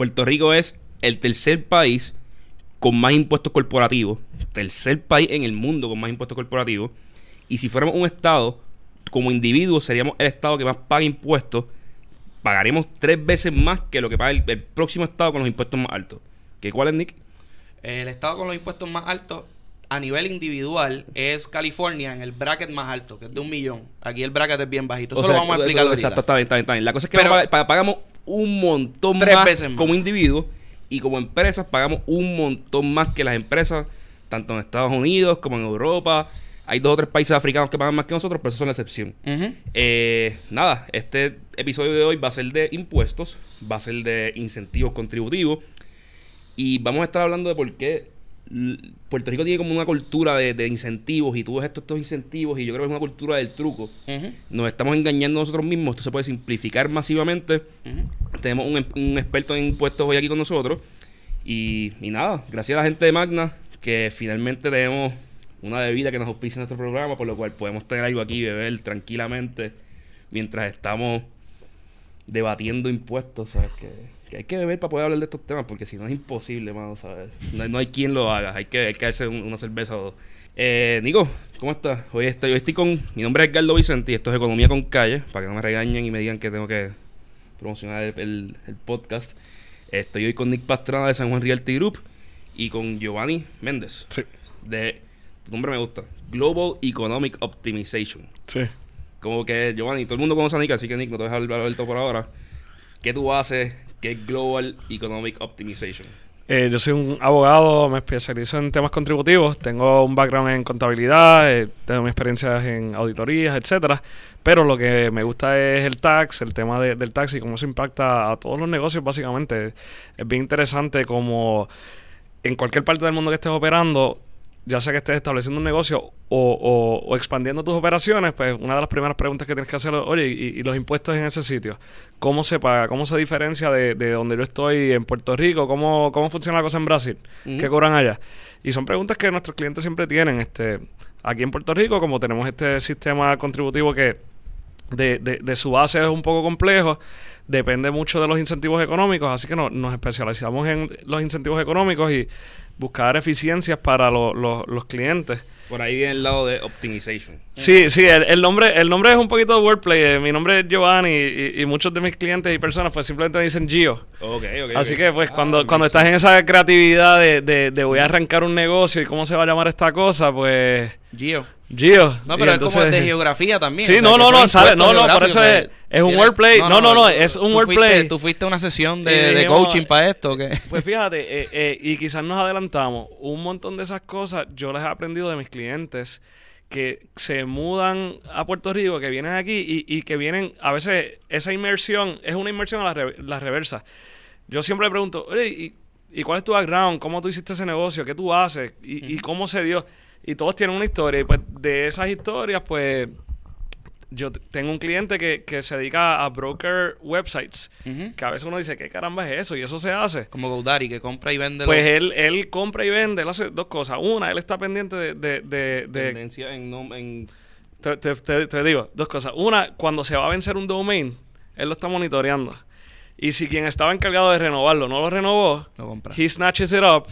Puerto Rico es el tercer país con más impuestos corporativos, tercer país en el mundo con más impuestos corporativos, y si fuéramos un estado, como individuos seríamos el estado que más paga impuestos, pagaríamos tres veces más que lo que paga el, el próximo estado con los impuestos más altos. ¿Qué cuál es, Nick? El estado con los impuestos más altos a nivel individual es California en el bracket más alto, que es de un millón. Aquí el bracket es bien bajito. Eso O sea, lo vamos a explicar. Exacto, está bien, está bien, está bien. La cosa es que Pero- pagamos un montón Tres más, veces más. como individuos y como empresas pagamos un montón más que las empresas, tanto en Estados Unidos como en Europa. Hay dos o tres países africanos que pagan más que nosotros, pero eso son la excepción. Eh, nada, este episodio de hoy va a ser de impuestos, va a ser de incentivos contributivos y vamos a estar hablando de por qué Puerto Rico tiene como una cultura de, de incentivos y ves estos, estos incentivos y yo creo que es una cultura del truco. Nos estamos engañando nosotros mismos, esto se puede simplificar masivamente. Tenemos un, un experto en impuestos hoy aquí con nosotros y, y nada, gracias a la gente de Magna que finalmente tenemos una bebida que nos auspicia en nuestro programa, por lo cual podemos tener algo aquí y beber tranquilamente mientras estamos debatiendo impuestos, ¿sabes? Que, que hay que beber para poder hablar de estos temas, porque si no es imposible, mano, ¿sabes? No, no hay quien lo haga, hay que, hay que darse un- una cerveza o dos. Eh, Nico, ¿cómo estás? Hoy estoy, hoy estoy con... Mi nombre es Edgardo Vicente y esto es Economía con Calle, para que no me regañen y me digan que tengo que promocionar el, el- el podcast. Estoy hoy con Nick Pastrana de San Juan Realty Group y con Giovanni Méndez Sí, de... Tu nombre me gusta. Global Economic Optimization. sí. Como que, Giovanni, todo el mundo conoce a Nick, así que Nick, no te dejes hablar Alberto por ahora. ¿Qué tú haces? ¿Qué es Global Economic Optimization? Eh, yo soy un abogado, me especializo en temas contributivos, tengo un background en contabilidad, eh, tengo mis experiencias en auditorías, etcétera, pero lo que me gusta es el tax, el tema de- del tax y cómo se impacta a todos los negocios básicamente. Es bien interesante como en cualquier parte del mundo que estés operando, ya sea que estés estableciendo un negocio o, o- o expandiendo tus operaciones, pues una de las primeras preguntas que tienes que hacer es, oye, ¿y, y los impuestos en ese sitio? ¿Cómo se paga? ¿Cómo se diferencia de, de donde yo estoy en Puerto Rico? ¿Cómo, cómo funciona la cosa en Brasil? ¿Qué cobran allá? Y son preguntas que nuestros clientes siempre tienen. Este, aquí en Puerto Rico, como tenemos este sistema contributivo que de, de- de su base es un poco complejo, depende mucho de los incentivos económicos, así que no- nos especializamos en los incentivos económicos y buscar eficiencias para lo- lo- los clientes. Por ahí viene el lado de Optimization. Sí, sí, el, el nombre el nombre es un poquito de wordplay. eh, Mi nombre es Giovanni y, y muchos de mis clientes y personas pues simplemente me dicen Gio. Así que pues Ah, cuando, cuando estás en esa creatividad de, de, de voy a arrancar un negocio y cómo se va a llamar esta cosa, pues Gio. Gio. No, pero es como de geografía también. Sí, o sea, no, no, no, sale, no, no, por eso es- es un wordplay. No, no, no, es un tú wordplay. fuiste- Tú fuiste a una sesión de, de dijimos- coaching para esto, ¿o ¿qué? Pues fíjate, eh, eh, y quizás nos adelantamos, un montón de esas cosas yo las he aprendido de mis clientes que se mudan a Puerto Rico, que vienen aquí y, y que vienen, a veces esa inmersión es una inmersión a la, re- la reversa. Yo siempre le pregunto, oye, ¿y, y cuál es tu background? ¿Cómo tú hiciste ese negocio? ¿Qué tú haces? ¿Y, y cómo se dio? Y todos tienen una historia y pues de esas historias pues yo tengo un cliente que, que se dedica a broker websites, Ujú. que a veces uno dice, ¿qué caramba es eso? Y eso se hace. Como GoDaddy, que compra y vende. Pues los- él, él compra y vende, él hace dos cosas. Una, él está pendiente de... de, de- de- Tendencia en, nom- en te, te- te- te digo, dos cosas. Una, cuando se va a vencer un domain, él lo está monitoreando. Y si quien estaba encargado de renovarlo no lo renovó, Lo compra. he snatches it up.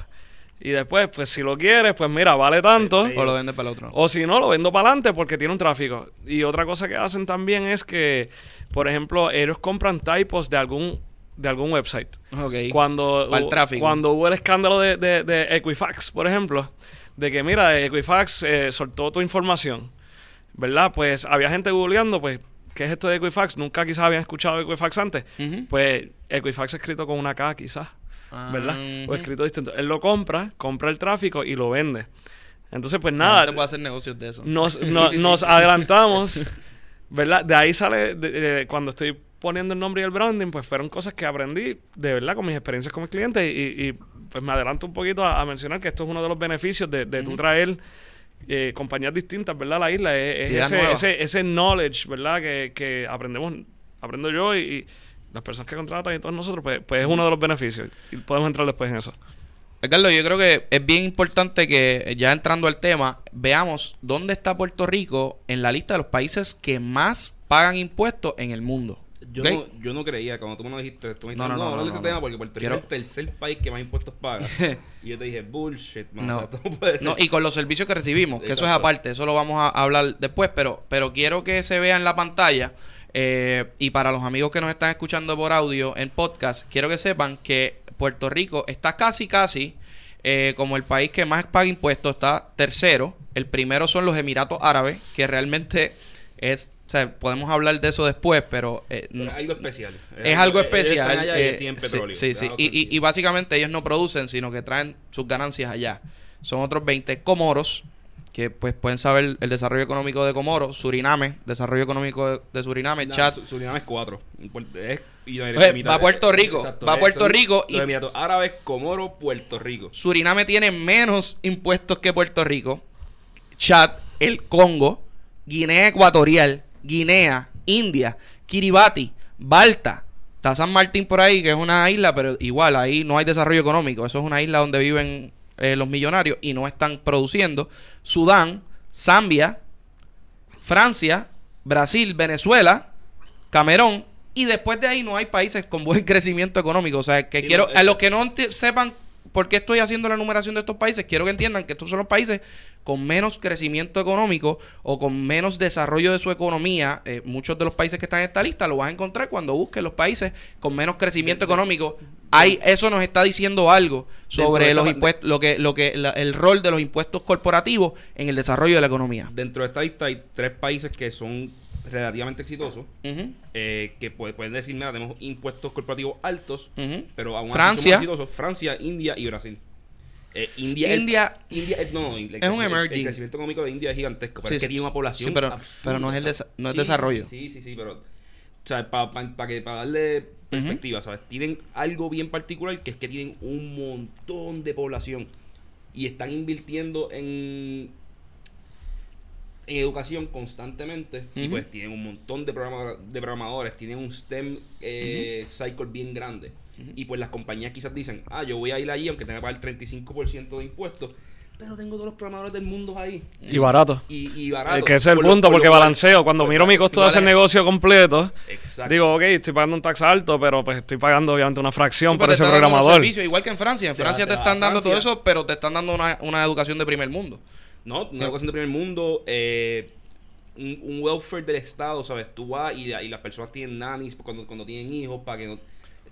Y después, pues si lo quieres, pues mira, vale tanto. O lo vende para el otro. O si no, lo vendo para adelante porque tiene un tráfico. Y otra cosa que hacen también es que, por ejemplo, ellos compran typos de algún, de algún website. Ok. Cuando, Para el tráfico. cuando hubo el escándalo de, de- de Equifax, por ejemplo, de que mira, Equifax eh, soltó tu información, ¿verdad? Pues había gente googleando, pues, ¿qué es esto de Equifax? Nunca quizás habían escuchado de Equifax antes. Pues Equifax escrito con una K quizás, ¿verdad? Ah, O ujú. escrito distinto. Él lo compra, compra el tráfico y lo vende. Entonces, pues nada, gente puede hacer negocios de eso. nos, no- nos adelantamos, ¿verdad? De ahí sale, de- de- cuando estoy poniendo el nombre y el branding, pues fueron cosas que aprendí de verdad con mis experiencias con mis clientes y, y, pues me adelanto un poquito a, a mencionar que esto es uno de los beneficios de, de tú traer eh, compañías distintas, ¿verdad? A la isla, es, es ese, ese, ese knowledge, ¿verdad? Que, que aprendemos, aprendo yo y, y las personas que contratan y todos nosotros, pues, pues es uno de los beneficios y podemos entrar después en eso. Carlos, yo creo que es bien importante que ya entrando al tema, veamos dónde está Puerto Rico en la lista de los países que más pagan impuestos en el mundo. Yo, no, yo no creía, cuando tú me lo dijiste, tú me dijiste, No, no, no, no, no, de este no, tema no. porque Puerto Rico Quiero- es el tercer país que más impuestos paga. y yo te dije, bullshit, man. No. O sea, puede ser. No, y con los servicios que recibimos, que eso es Exacto. aparte, eso lo vamos a hablar después, pero, pero quiero que se vea en la pantalla. Eh, y para los amigos que nos están escuchando por audio en podcast, quiero que sepan que Puerto Rico está casi, casi eh, como el país que más paga impuestos, está tercero. El primero son los Emiratos Árabes, que realmente es, o sea, podemos hablar de eso después, pero eh, Pero es algo especial. es algo especial. allá eh, sí, petróleo. sí, Y, y- y básicamente ellos no producen, sino que traen sus ganancias allá. Son otros 20 Comoros, que pues pueden saber el desarrollo económico de Comoros, Suriname, desarrollo económico de, de Suriname, No, Chad. Su- Suriname es cuatro. Es- y los Oye, Emiratos- va a Puerto Rico, va a Puerto son Rico y- Emiratos Árabes, Comoro, Puerto Rico. Suriname tiene menos impuestos que Puerto Rico. Chad, el Congo, Guinea Ecuatorial, Guinea, India, Kiribati, Balta. Está San Martín por ahí, que es una isla, pero igual ahí no hay desarrollo económico. Eso es una isla donde viven eh, los millonarios y no están produciendo. Sudán, Zambia, Francia, Brasil, Venezuela, Camerún. Y después de ahí no hay países con buen crecimiento económico. O sea, que Sí, quiero, no, a los que no sepan por qué estoy haciendo la numeración de estos países, quiero que entiendan que estos son los países con menos crecimiento económico o con menos desarrollo de su economía. Eh, muchos de los países que están en esta lista lo vas a encontrar cuando busques los países con menos crecimiento económico. Hay, eso nos está diciendo algo sobre los impuestos, lo que, lo que, la- el rol de los impuestos corporativos en el desarrollo de la economía. Dentro de esta lista hay tres países que son relativamente exitosos. Ujú, eh, que puede- pueden decir, mira, tenemos impuestos corporativos altos, pero aún Francia. así exitosos. Francia, India y Brasil. Eh, India, India- India eh, no, el, un crecimiento- emerging. El crecimiento económico de India es gigantesco, pero Sí, es que sí, tiene una población. sí, pero- pero no es el desa- no es desarrollo. Sí, sí, sí, pero. O sea, para que para darle perspectiva, ¿sabes? Tienen algo bien particular que es que tienen un montón de población y están invirtiendo en en educación constantemente y pues tienen un montón de, programa- de programadores, tienen un STEM eh, cycle bien grande. Y pues las compañías quizás dicen, ah, yo voy a ir allí aunque tenga que pagar el 35% de impuestos, pero tengo todos los programadores del mundo ahí. Y barato. Y, y barato. Eh, que ese es el Por lo- punto, por porque balanceo. Cuando por- miro mi costo de hacer es- negocio completo, Exacto. digo, ok, estoy pagando un tax alto, pero pues estoy pagando obviamente una fracción Sí, te ese programador. igual que en Francia. En Francia te, están dando todo eso, pero te están dando una, una educación de primer mundo. No, una educación de primer mundo, eh, un, un welfare del Estado, ¿sabes? Tú vas y, la- y las personas tienen nannies cuando, cuando tienen hijos para que no...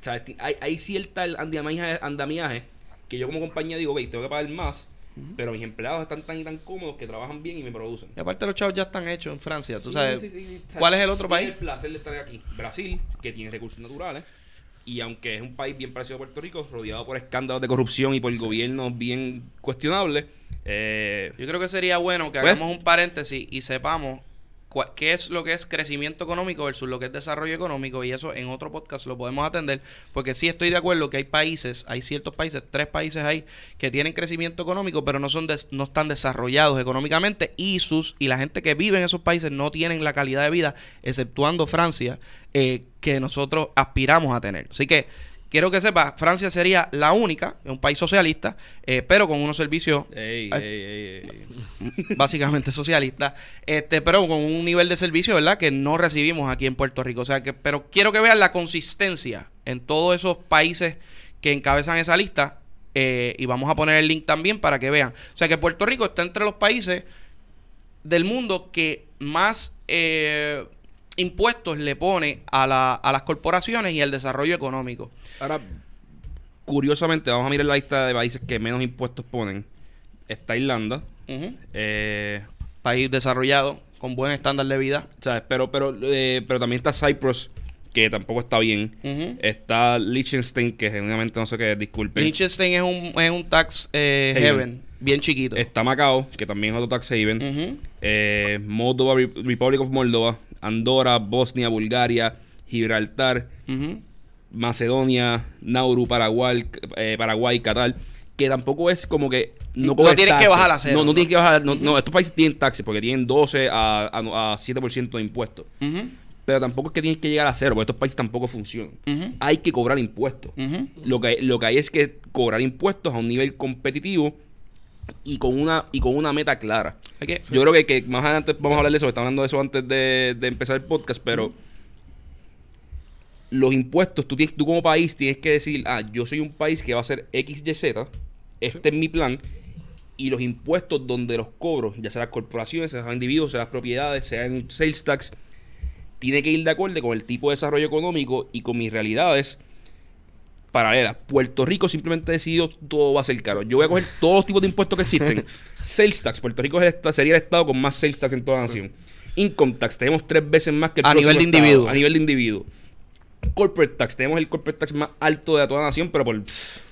¿Sabes? Hay, hay cierta andamiaje, andamiaje que yo como compañía digo, ok, tengo que pagar más, pero mis empleados están tan y tan cómodos que trabajan bien y me producen. Y aparte los chavos ya están hechos en Francia. ¿Tú Sí, sabes sí, sí, cuál es el otro país? el placer de estar aquí. Brasil, que tiene recursos naturales. Y aunque es un país bien parecido a Puerto Rico, rodeado por escándalos de corrupción y por gobiernos bien cuestionables, eh, Yo creo que sería bueno que Pues- hagamos un paréntesis y sepamos qué es lo que es crecimiento económico versus lo que es desarrollo económico y eso en otro podcast lo podemos atender porque sí estoy de acuerdo que hay países, hay ciertos países, tres países ahí que tienen crecimiento económico pero no son des- no están desarrollados económicamente y sus y la gente que vive en esos países no tienen la calidad de vida exceptuando Francia eh, que nosotros aspiramos a tener. Así que quiero que sepa, Francia sería la única, un país socialista, eh, pero con unos servicios ey, Ay. ey, ey, básicamente socialista, este, pero con un nivel de servicio, ¿verdad? Que no recibimos aquí en Puerto Rico. O sea que, pero quiero que vean la consistencia en todos esos países que encabezan esa lista. eh, y vamos a poner el link también para que vean. O sea que Puerto Rico está entre los países del mundo que más eh, impuestos le pone a, la- a las corporaciones y al desarrollo económico. Ahora, curiosamente, vamos a mirar la lista de países que menos impuestos ponen. Está Irlanda. Eh, País desarrollado, con buen estándar de vida. ¿sabes? Pero, pero, eh, pero también está Cyprus, que tampoco está bien. Está Liechtenstein, que genuinamente no sé qué es, disculpen. Liechtenstein es un, es un tax eh, Haven. bien chiquito. Está Macao, que también es otro tax haven. Eh, Moldova, Re- Republic of Moldova. Andorra, Bosnia, Bulgaria, Gibraltar. Macedonia, Nauru, Paraguay, eh, Paraguay, Qatar, que tampoco es como que no, No tienes que bajar a cero, No, no tienes que bajar. No, no, estos países tienen taxes porque tienen 12 a, a, a 7% de impuestos. Pero tampoco es que tienes que llegar a cero, porque estos países tampoco funcionan. Hay que cobrar impuestos. Lo que, lo que hay es que cobrar impuestos a un nivel competitivo y con una, y con una meta clara. Que- Yo creo que, que más adelante vamos a hablar de eso, estamos hablando de eso antes de, de empezar el podcast, pero los impuestos, tú, tienes, tú como país tienes que decir, ah, yo soy un país que va a ser XYZ, este es mi plan, y los impuestos donde los cobros, ya sea las corporaciones, sea individuos, sea las propiedades, sea en sales tax, tiene que ir de acuerdo con el tipo de desarrollo económico y con mis realidades paralelas. Puerto Rico simplemente decidió todo va a ser caro. Yo voy a coger todos los tipos de impuestos que existen. sales tax, Puerto Rico es el sería el estado con más sales tax en toda la nación. Income tax, tenemos tres veces más que el A nivel de individuo. A nivel de individuo. Corporate tax, tenemos el corporate tax más alto de toda la nación, pero por, o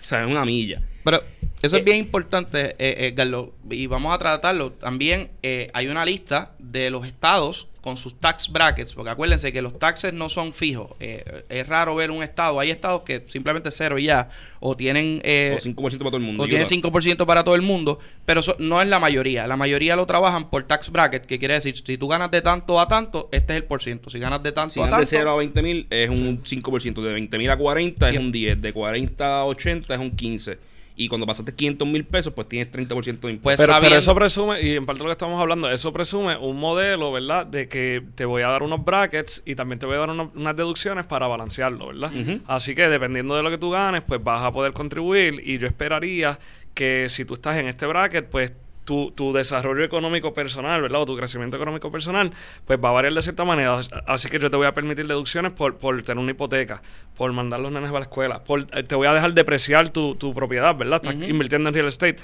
sea, una milla. Pero eso es eh, bien importante, eh, eh y vamos a tratarlo. También eh, hay una lista de los estados con sus tax brackets, porque acuérdense que los taxes no son fijos. Eh, es raro ver un estado. Hay estados que simplemente cero y ya, o tienen... Eh, o 5% para todo el mundo. O tienen 5% para todo el mundo, pero eso no es la mayoría. La mayoría lo trabajan por tax bracket, que quiere decir, si tú ganas de tanto a tanto, este es el por ciento. Si ganas de tanto a tanto... de 0 a 20 mil es un 5%, de 20 mil a 40 es un 10, de 40 a 80 es un 15 y cuando pasaste 500 mil pesos, pues tienes 30% de impuestos. Pues pero, eso presume, y en parte de lo que estamos hablando, eso presume un modelo, ¿verdad? De que te voy a dar unos brackets y también te voy a dar unas deducciones para balancearlo, ¿verdad? Así que dependiendo de lo que tú ganes, pues vas a poder contribuir y yo esperaría que si tú estás en este bracket, pues tu, tu, desarrollo económico personal, ¿verdad? O tu crecimiento económico personal, pues va a variar de cierta manera. Así que yo te voy a permitir deducciones por, por tener una hipoteca, por mandar los nenes a la escuela, por, eh, te voy a dejar depreciar tu, tu propiedad, ¿verdad? Estás invirtiendo en real estate,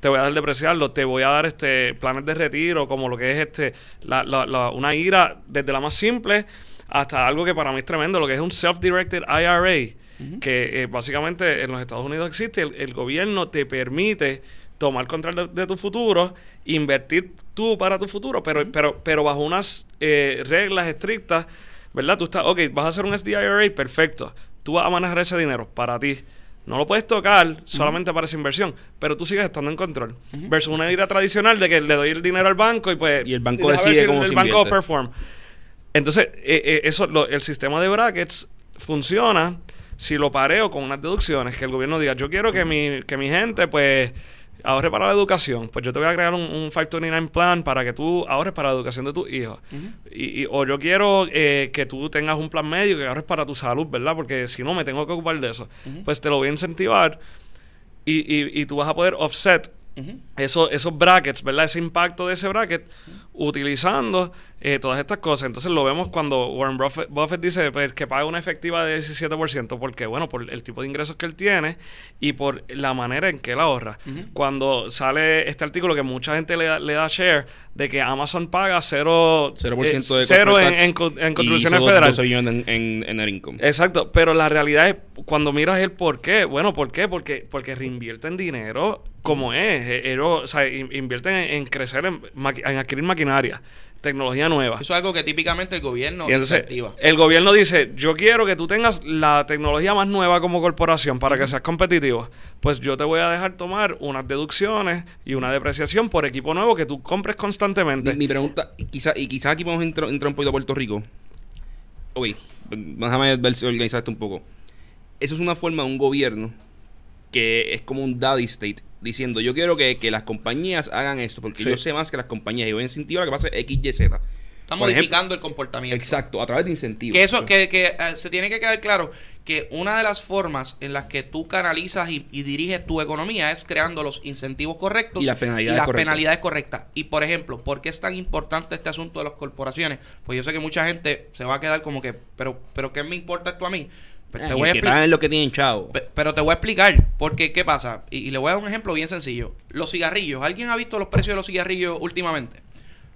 te voy a dejar depreciarlo, te voy a dar este planes de retiro, como lo que es este la, la, una IRA desde la más simple hasta algo que para mí es tremendo, lo que es un self-directed IRA. Que eh, básicamente en los Estados Unidos existe, el gobierno te permite tomar control de, tu futuro, invertir tú para tu futuro, pero, pero, pero bajo unas eh, reglas estrictas, ¿verdad? Tú estás, ok, vas a hacer un SDIRA, perfecto. Tú vas a manejar ese dinero para ti. No lo puedes tocar solamente para esa inversión, pero tú sigues estando en control. Versus una idea tradicional de que le doy el dinero al banco y pues... Y el banco decide cómo el, el banco perform. Entonces, eh, eh, eso, el sistema de brackets funciona si lo pareo con unas deducciones, que el gobierno diga, yo quiero que mi, que mi gente, pues ahorre para la educación, pues yo te voy a crear un, un 529 plan para que tú ahorres para la educación de tus hijos. y, o yo quiero eh, que tú tengas un plan médico que ahorres para tu salud, ¿verdad? Porque si no, me tengo que ocupar de eso. Pues te lo voy a incentivar y, y, y tú vas a poder offset esos brackets, ¿verdad? Ese impacto de ese bracket utilizando eh, todas estas cosas. Entonces lo vemos cuando Warren Buffett, dice pues, que paga una efectiva de 17%, porque, bueno, por el tipo de ingresos que él tiene y por la manera en que él ahorra. Cuando sale este artículo que mucha gente le da, le da share de que Amazon paga 0%, 0 eh, de cero en, en, contribuciones federales. en, en, en income. Exacto, pero la realidad es, cuando miras el por qué, bueno, ¿por qué? Porque, porque reinvierten dinero como es. Eh, o sea, invierten en, crecer, en, en, adquirir maquinaria, tecnología nueva. Eso es algo que típicamente el gobierno incentiva. El gobierno dice, yo quiero que tú tengas la tecnología más nueva como corporación para que seas competitivo. Pues yo te voy a dejar tomar unas deducciones y una depreciación por equipo nuevo que tú compres constantemente. Mi, pregunta, quizá, y quizás aquí podemos entrar, entrar un poquito a Puerto Rico. Oye, déjame ver si organizar esto un poco. Eso es una forma de un gobierno que es como un daddy state diciendo yo quiero que, las compañías hagan esto porque yo sé más que las compañías y voy a incentivar que pase X, Y, Z. Está modificando el comportamiento. Exacto, a través de incentivos. Que eso, que, que eh, se tiene que quedar claro que una de las formas en las que tú canalizas y, diriges tu economía es creando los incentivos correctos y las penalidades, correctas. penalidades correctas. Y por ejemplo, ¿por qué es tan importante este asunto de las corporaciones? Pues yo sé que mucha gente se va a quedar como que, pero, pero ¿qué me importa esto a mí? Te voy a explicar lo que tienen chavo. Pero te voy a explicar porque qué pasa. Y, le voy a dar un ejemplo bien sencillo. Los cigarrillos. ¿Alguien ha visto los precios de los cigarrillos últimamente?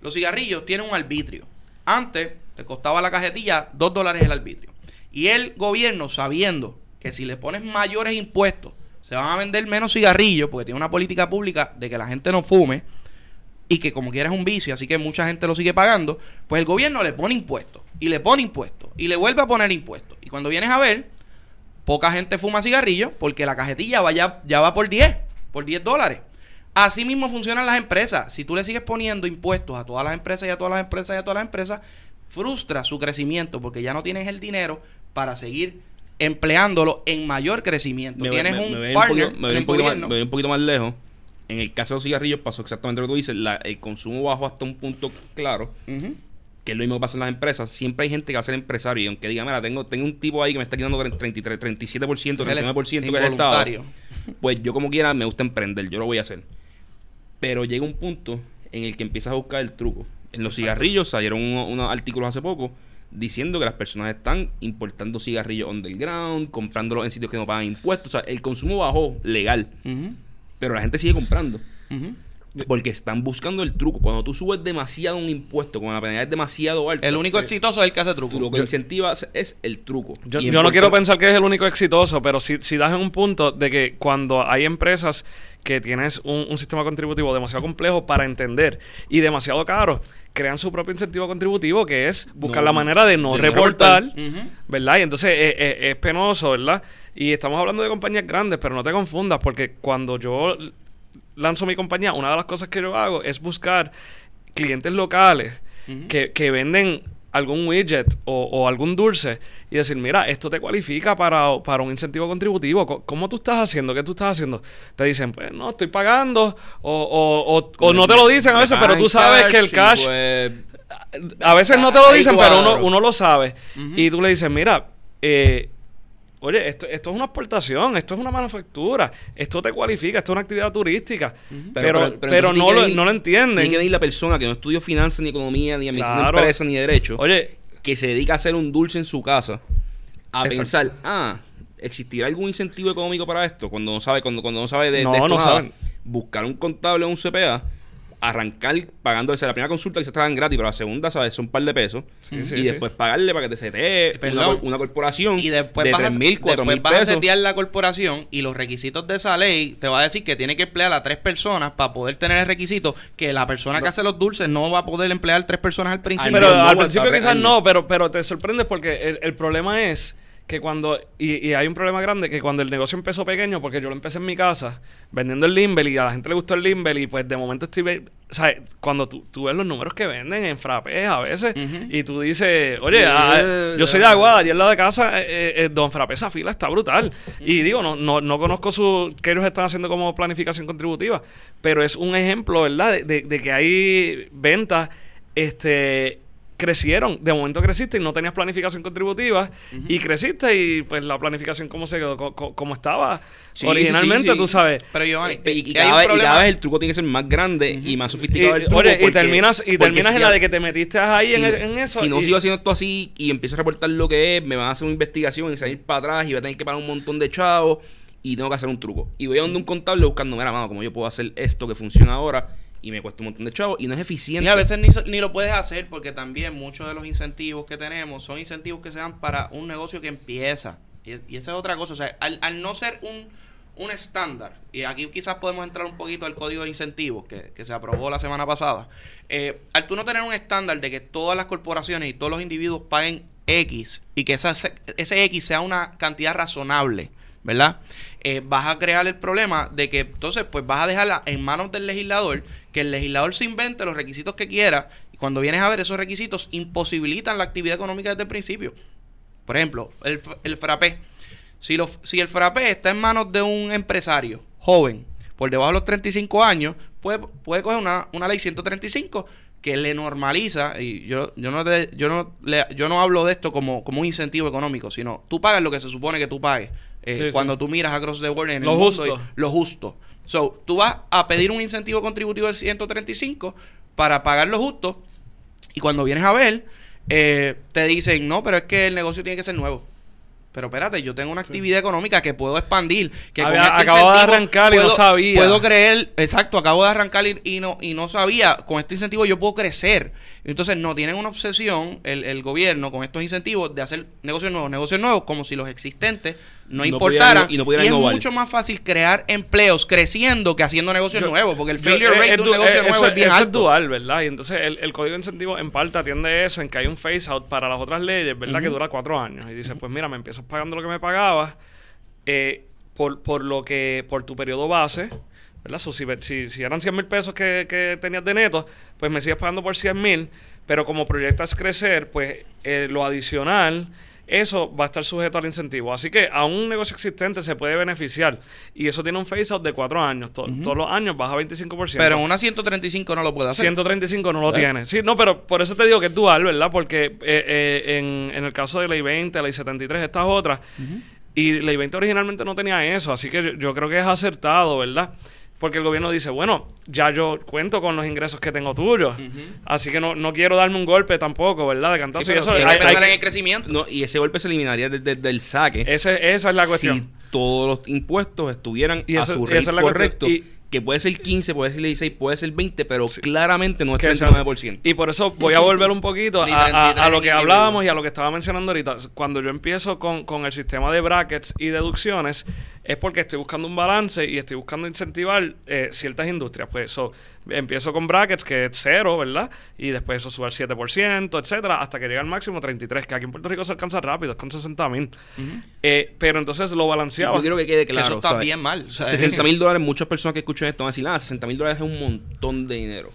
Los cigarrillos tienen un arbitrio. Antes te costaba la cajetilla 2 dólares el arbitrio. Y el gobierno, sabiendo que si le pones mayores impuestos, se van a vender menos cigarrillos, porque tiene una política pública de que la gente no fume, y que como quiera es un vicio, así que mucha gente lo sigue pagando, pues el gobierno le pone impuestos, y le pone impuestos, y le vuelve a poner impuestos cuando vienes a ver, poca gente fuma cigarrillos porque la cajetilla va ya, va por 10, por 10 dólares. Así mismo funcionan las empresas. Si tú le sigues poniendo impuestos a todas las empresas y a todas las empresas y a todas las empresas, frustra su crecimiento porque ya no tienes el dinero para seguir empleándolo en mayor crecimiento. tienes un partner me un, poquito más, lejos. En el caso de los cigarrillos pasó exactamente lo que tú dices. el consumo bajó hasta un punto claro que es lo mismo que pasa en las empresas, siempre hay gente que va a ser empresario y aunque diga, mira, tengo, tengo un tipo ahí que me está quitando 33, 37%, 39% que es el Estado, pues yo como quiera me gusta emprender, yo lo voy a hacer. Pero llega un punto en el que empiezas a buscar el truco. En los cigarrillos salieron uno- unos artículos hace poco diciendo que las personas están importando cigarrillos underground, comprándolos en sitios que no pagan impuestos. O sea, el consumo bajó legal, pero la gente sigue comprando. Porque están buscando el truco. Cuando tú subes demasiado un impuesto, cuando la penalidad es demasiado alta, El único sí, exitoso es el que hace truco. tú lo que incentivas es el truco. Yo, yo no quiero pensar que es el único exitoso, pero si, si das en un punto de que cuando hay empresas que tienes un, un sistema contributivo demasiado complejo para entender y demasiado caro, crean su propio incentivo contributivo que es buscar No, la manera de no de no reportar. ¿verdad? Y entonces es, es- es penoso, ¿verdad? Y estamos hablando de compañías grandes, pero no te confundas porque cuando yo lanzo mi compañía, una de las cosas que yo hago es buscar clientes locales que, que venden algún widget o, o algún dulce y decir, mira, esto te cualifica para, para un incentivo contributivo. Co- ¿Cómo tú estás haciendo? ¿Qué tú estás haciendo? Te dicen, pues no, estoy pagando. O, o, o, o no te lo dicen a veces, pero tú sabes que el cash... pues, A veces no te lo dicen, pero uno, uno lo sabe. Y tú le dices, mira, eh, oye, esto, esto es una exportación, esto es una manufactura, esto te cualifica, esto es una actividad turística. Pero, pero, no, lo, venir- no lo entienden. Tiene que venir la persona que no estudió finanzas, ni economía, ni administración Claro. de empresas, ni derecho. Oye, que se dedica a hacer un dulce en su casa. A Exacto. pensar, ah, ¿existirá algún incentivo económico para esto? Cuando no sabe, cuando, cuando no sabe de, de No, esto no nada, saben. buscar un contable o un CPA, arrancar pagando esa la primera consulta que se traen gratis, pero la segunda, ¿sabes? Son un par de pesos. Sí, sí, y sí. después pagarle para que te setee una, una corporación Y después de vas, a, 3 mil, 4 después mil vas a setear la corporación y los requisitos de esa ley te va a decir que tiene que emplear a tres personas para poder tener el requisito que la persona que hace los dulces no va a poder emplear tres personas al principio. pero no, al principio quizás no, pero, pero te sorprende porque el, el problema es que cuando, y, y hay un problema grande, que cuando el negocio empezó pequeño, porque yo lo empecé en mi casa, vendiendo el Limber y a la gente le gustó el Limber y pues de momento estoy, o sea, cuando tú, tú ves los números que venden en frappés a veces y tú dices, oye, ah, yo soy de. Aguada, y al lado de casa, eh, eh, eh, Don Frappé, esa fila está brutal. Y digo, no, no, no conozco su, qué ellos están haciendo como planificación contributiva, pero es un ejemplo, ¿verdad? De, de- de que hay ventas, este crecieron, de momento creciste y no tenías planificación contributiva y creciste y pues la planificación como se quedó, co- como estaba Sí, originalmente, sí, sí, sí. tú sabes. Pero Giovanni, Y, y y cada un vez, y problema- cada vez el truco tiene que ser más grande y más Y, sofisticado. el truco oye, y terminas, y terminas si en la de que te metiste ahí en, eso. si no y- sigo haciendo esto así y empiezo a reportar lo que es, me van a hacer una investigación y salir para atrás y voy a tener que pagar un montón de chavos y tengo que hacer un truco. Y voy a donde un contable buscando, mira, mano, cómo yo puedo hacer esto que funciona ahora y me cuesta un montón de chavos y no es eficiente. Y a veces ni, ni lo puedes hacer porque también muchos de los incentivos que tenemos son incentivos que se dan para un negocio que empieza. Y, y esa es otra cosa. O sea, al, al no ser un, un estándar, y aquí quizás podemos entrar un poquito al código de incentivos que, que se aprobó la semana pasada, eh, al tú no tener un estándar de que todas las corporaciones y todos los individuos paguen X y que esa, ese X sea una cantidad razonable, ¿verdad? Eh, vas a crear el problema de que entonces pues vas a dejarla en manos del legislador, que el legislador se invente los requisitos que quiera y cuando vienes a ver esos requisitos imposibilitan la actividad económica desde el principio. Por ejemplo, el, el. Si, lo- si el frappé está en manos de un empresario joven, por debajo de los 35 años, puede, puede coger una, una ley 135 que le normaliza, y yo, yo, no, yo, no, le- yo no hablo de esto como, como un incentivo económico, sino tú pagas lo que se supone que tú pagues. Eh, Sí, sí. cuando tú miras across the board en Lo el justo. lo justo. So, tú vas a pedir un incentivo contributivo del 135 para pagar lo justo y cuando vienes a ver, eh, te dicen, no, pero es que el negocio tiene que ser nuevo. Pero espérate, yo tengo una actividad económica que puedo expandir. Que con Había- este acabo de arrancar y no puedo- sabía. Puedo creer, exacto, acabo de arrancar y, y no, y no sabía. Con este incentivo yo puedo crecer. Entonces no tienen una obsesión el, el gobierno con estos incentivos de hacer negocios nuevos, negocios nuevos, como si los existentes no, importaran. y no pudieran es innovar. mucho más fácil crear empleos creciendo que haciendo negocios Yo- nuevos, porque el failure eh, rate es de un negocio eh, nuevo eso- es bien eso alto. dual, ¿verdad? Y entonces el, el código de incentivo en parte atiende eso, en que hay un phase out para las otras leyes, ¿verdad? Que dura cuatro años. Y dice, pues mira, me empiezas pagando lo que me pagabas eh, por, por lo que, por tu periodo base, ¿verdad? So, si, si, si eran 100 mil pesos que, que tenías de neto, pues me sigues pagando por 100 mil, pero como proyectas crecer, pues eh, lo adicional eso va a estar sujeto al incentivo. Así que a un negocio existente se puede beneficiar. Y eso tiene un phase out de cuatro años. To- Todos los años baja 25%. Pero en una 135 no lo puede hacer. 135 no lo tiene. Sí, no, pero por eso te digo que es dual, ¿verdad? Porque eh, eh, en, en el caso de Ley 20, Ley 73, estas otras, y Ley 20 originalmente no tenía eso, así que yo, yo creo que es acertado, ¿verdad? Porque el gobierno dice, bueno, ya yo cuento con los ingresos que tengo tuyos, así que no, no quiero darme un golpe tampoco, ¿verdad? De cantazo. Sí, y pero eso, tiene Hay hay- que hay pensar en que- el crecimiento. No, y ese golpe se eliminaría desde, desde el saque. ese- esa es la cuestión. Si todos los impuestos estuvieran Y a su y rate esa es la cuestión. correcto, Y- que puede ser 15, puede ser 16, puede ser 20, pero Sí. claramente no es Que sea- 39%. Y por eso voy a volver un poquito a, Ni a- 33 a lo que hablábamos y a lo que estaba mencionando ahorita. Cuando yo empiezo con, con el sistema de brackets y deducciones, es porque estoy buscando un balance y estoy buscando incentivar eh, ciertas industrias. Pues eso, empiezo con brackets, que es cero, ¿verdad? Y después eso sube al 7%, etcétera, hasta que llega al máximo 33, que aquí en Puerto Rico se alcanza rápido, es con 60 mil. Eh, pero entonces lo balanceaba. Yo quiero que quede Que claro. eso está ¿sabes? bien mal. Sea, 60 mil dólares, muchas personas que escuchan esto van a decir, ah, 60 mil dólares es un montón de dinero.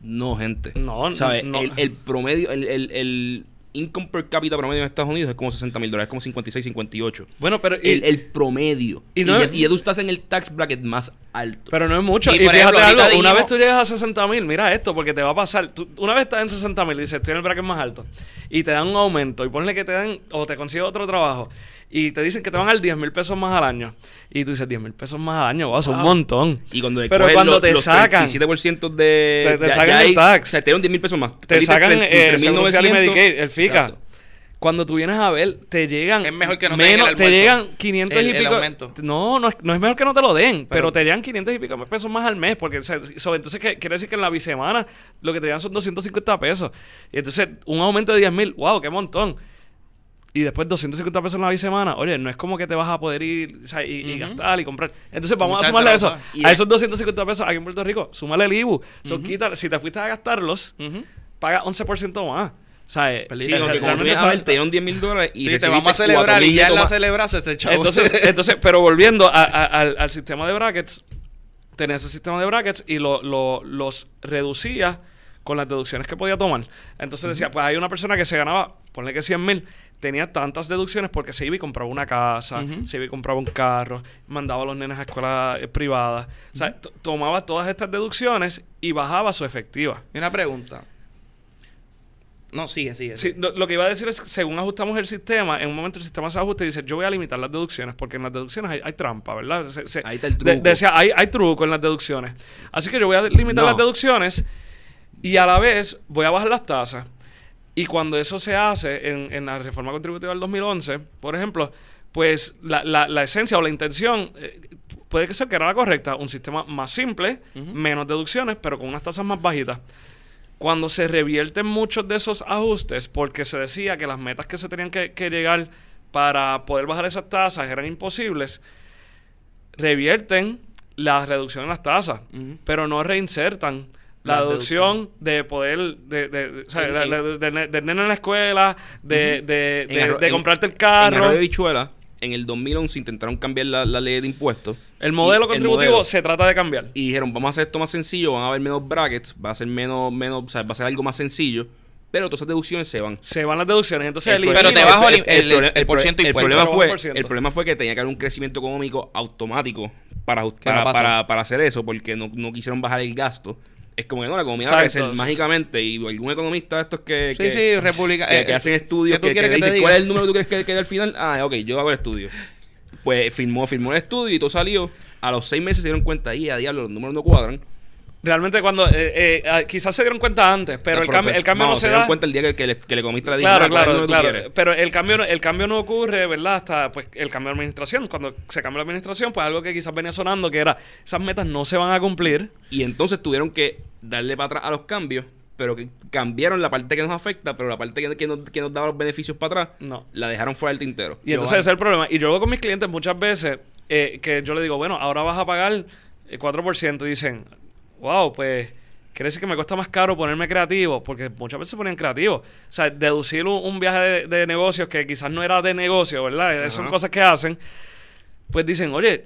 No, gente. No, ¿Sabes? no. El, el promedio, el, el, el income per cápita promedio en Estados Unidos es como 60 mil dólares, es como 56, 58. Bueno, pero... y- El, el promedio. y Y, no- y tú estás en el tax bracket más alto. Pero no es mucho. Y fíjate ejemplo, algo, una vez tú llegas a 60 mil, mira esto, porque te va a pasar. Tú- una vez estás en 60 mil y dices, estoy en el bracket más alto, y te dan un aumento, y ponle que te dan, o te consigues otro trabajo, y te dicen que te van a dar 10 mil pesos más al año. Y tú dices, 10 mil pesos más al año, wow, son un montón. y cuando le Pero cuando los, te los sacan- 37% de... Se te ya- sacan ya el hay- tax. O sea, te dan 10 mil pesos más. Te Perdiste sacan eh, Social y 3.900. Medicaid, el FICA. Exacto. Cuando tú vienes a ver, te llegan. Es mejor que no te den menos, el te llegan 500 El- y el pico. aumento. No, no es, no es mejor que no te lo den, pero, Pero- te llegan 500 y pico pesos más al mes. Porque, o sea, so- entonces, ¿qué? quiere decir que en la bisemana lo que te llegan son 250 pesos. Y entonces, un aumento de 10 mil, wow, qué montón. Y después 250 pesos en la bisemana, oye, no es como que te vas a poder ir o sea, y, y gastar y comprar. Entonces vamos Mucha a sumarle eso. Y A es- esos 250 pesos aquí en Puerto Rico, súmale el IBU. So, quita- si te fuiste a gastarlos, Ujú. paga 11% más. O sea, eh. Sí, como a ver, está- te dieron 10 mil dólares y Sí, te vamos a celebrar 4.000 y ya en la más. celebración este chavo. Entonces, entonces, pero volviendo a- a- al, al sistema de brackets, tenía ese sistema de brackets y lo, lo- los reducía con las deducciones que podía tomar. Entonces decía, pues hay una persona que se ganaba, ponle que 100 mil, tenía tantas deducciones porque se iba y compraba una casa, se iba y compraba un carro, mandaba a los nenes a escuelas eh, privadas. O sea, to- tomaba todas estas deducciones y bajaba su efectiva. Y una pregunta. No, sigue, sigue. Sí, lo, lo que iba a decir es que según ajustamos el sistema, en un momento el sistema se ajusta y dice, yo voy a limitar las deducciones, porque en las deducciones hay, hay trampa, ¿verdad? Se- se- Ahí está el de- truco. decía, hay, hay truco en las deducciones. Así que yo voy a limitar No. las deducciones y a la vez voy a bajar las tasas. Y cuando eso se hace en, en la reforma contributiva del 2011, por ejemplo, pues la, la- la esencia o la intención eh, puede que sea que era la correcta, un sistema más simple, menos deducciones, pero con unas tasas más bajitas. Cuando se revierten muchos de esos ajustes, porque se decía que las metas que se tenían que, que llegar para poder bajar esas tasas eran imposibles, revierten la reducción en las tasas, pero no reinsertan la deducción de poder, de, de, de- o sea, En- de- de- de- en la escuela, de, de, En de- en- comprarte el En carro. Arroyo de Bichuela, en el 2011 intentaron cambiar la, la ley de impuestos. el modelo contributivo modelo. se trata de cambiar. Y dijeron, vamos a hacer esto más sencillo, van a haber menos brackets, va a ser menos, menos, o sea, va a ser algo más sencillo, pero todas esas deducciones se van. Se van las deducciones. Entonces, El Pero te problema- bajo el- el- por ciento el impuesto. problema fue 1%. El problema fue que tenía que haber un crecimiento económico automático para, para, para hacer eso, porque no, no quisieron bajar el gasto. Es como que no, la economía va a crecer mágicamente y algún economista de estos que, Sí, que, sí, República. que, eh, que hacen estudios ¿qué tú que, que te dicen cuál es el número que tú crees que quede al final. Ah, ok, yo hago el estudio. Pues firmó, firmó el estudio y todo salió. A los seis meses se dieron cuenta ahí, a diablo, los números no cuadran. Realmente cuando... eh, eh, ah, quizás se dieron cuenta antes, pero el, cambio, el cambio vamos, no se dieron da... cuenta el día que, que, el, que el economista le Claro, "Mira, ¿cuál es el claro, claro. quieres?". Pero el cambio, no- el cambio no ocurre, ¿verdad? Hasta pues el cambio de administración. Cuando se cambia la administración, pues algo que quizás venía sonando, que era, esas metas no se van a cumplir. Y entonces tuvieron que darle para atrás a los cambios, pero que cambiaron la parte que nos afecta, pero la parte que, que nos, que nos daba los beneficios para atrás, No. la dejaron fuera del tintero. Y entonces ese es el problema. Y yo veo con mis clientes muchas veces eh, que yo le digo, bueno, ahora vas a pagar eh, 4%. Y dicen, wow, pues quiere decir que me cuesta más caro ponerme creativo, porque muchas veces se ponen creativos. O sea, deducir un, un viaje de, de negocios que quizás no era de negocio, ¿verdad? Eh, Son cosas que hacen. Pues dicen, oye,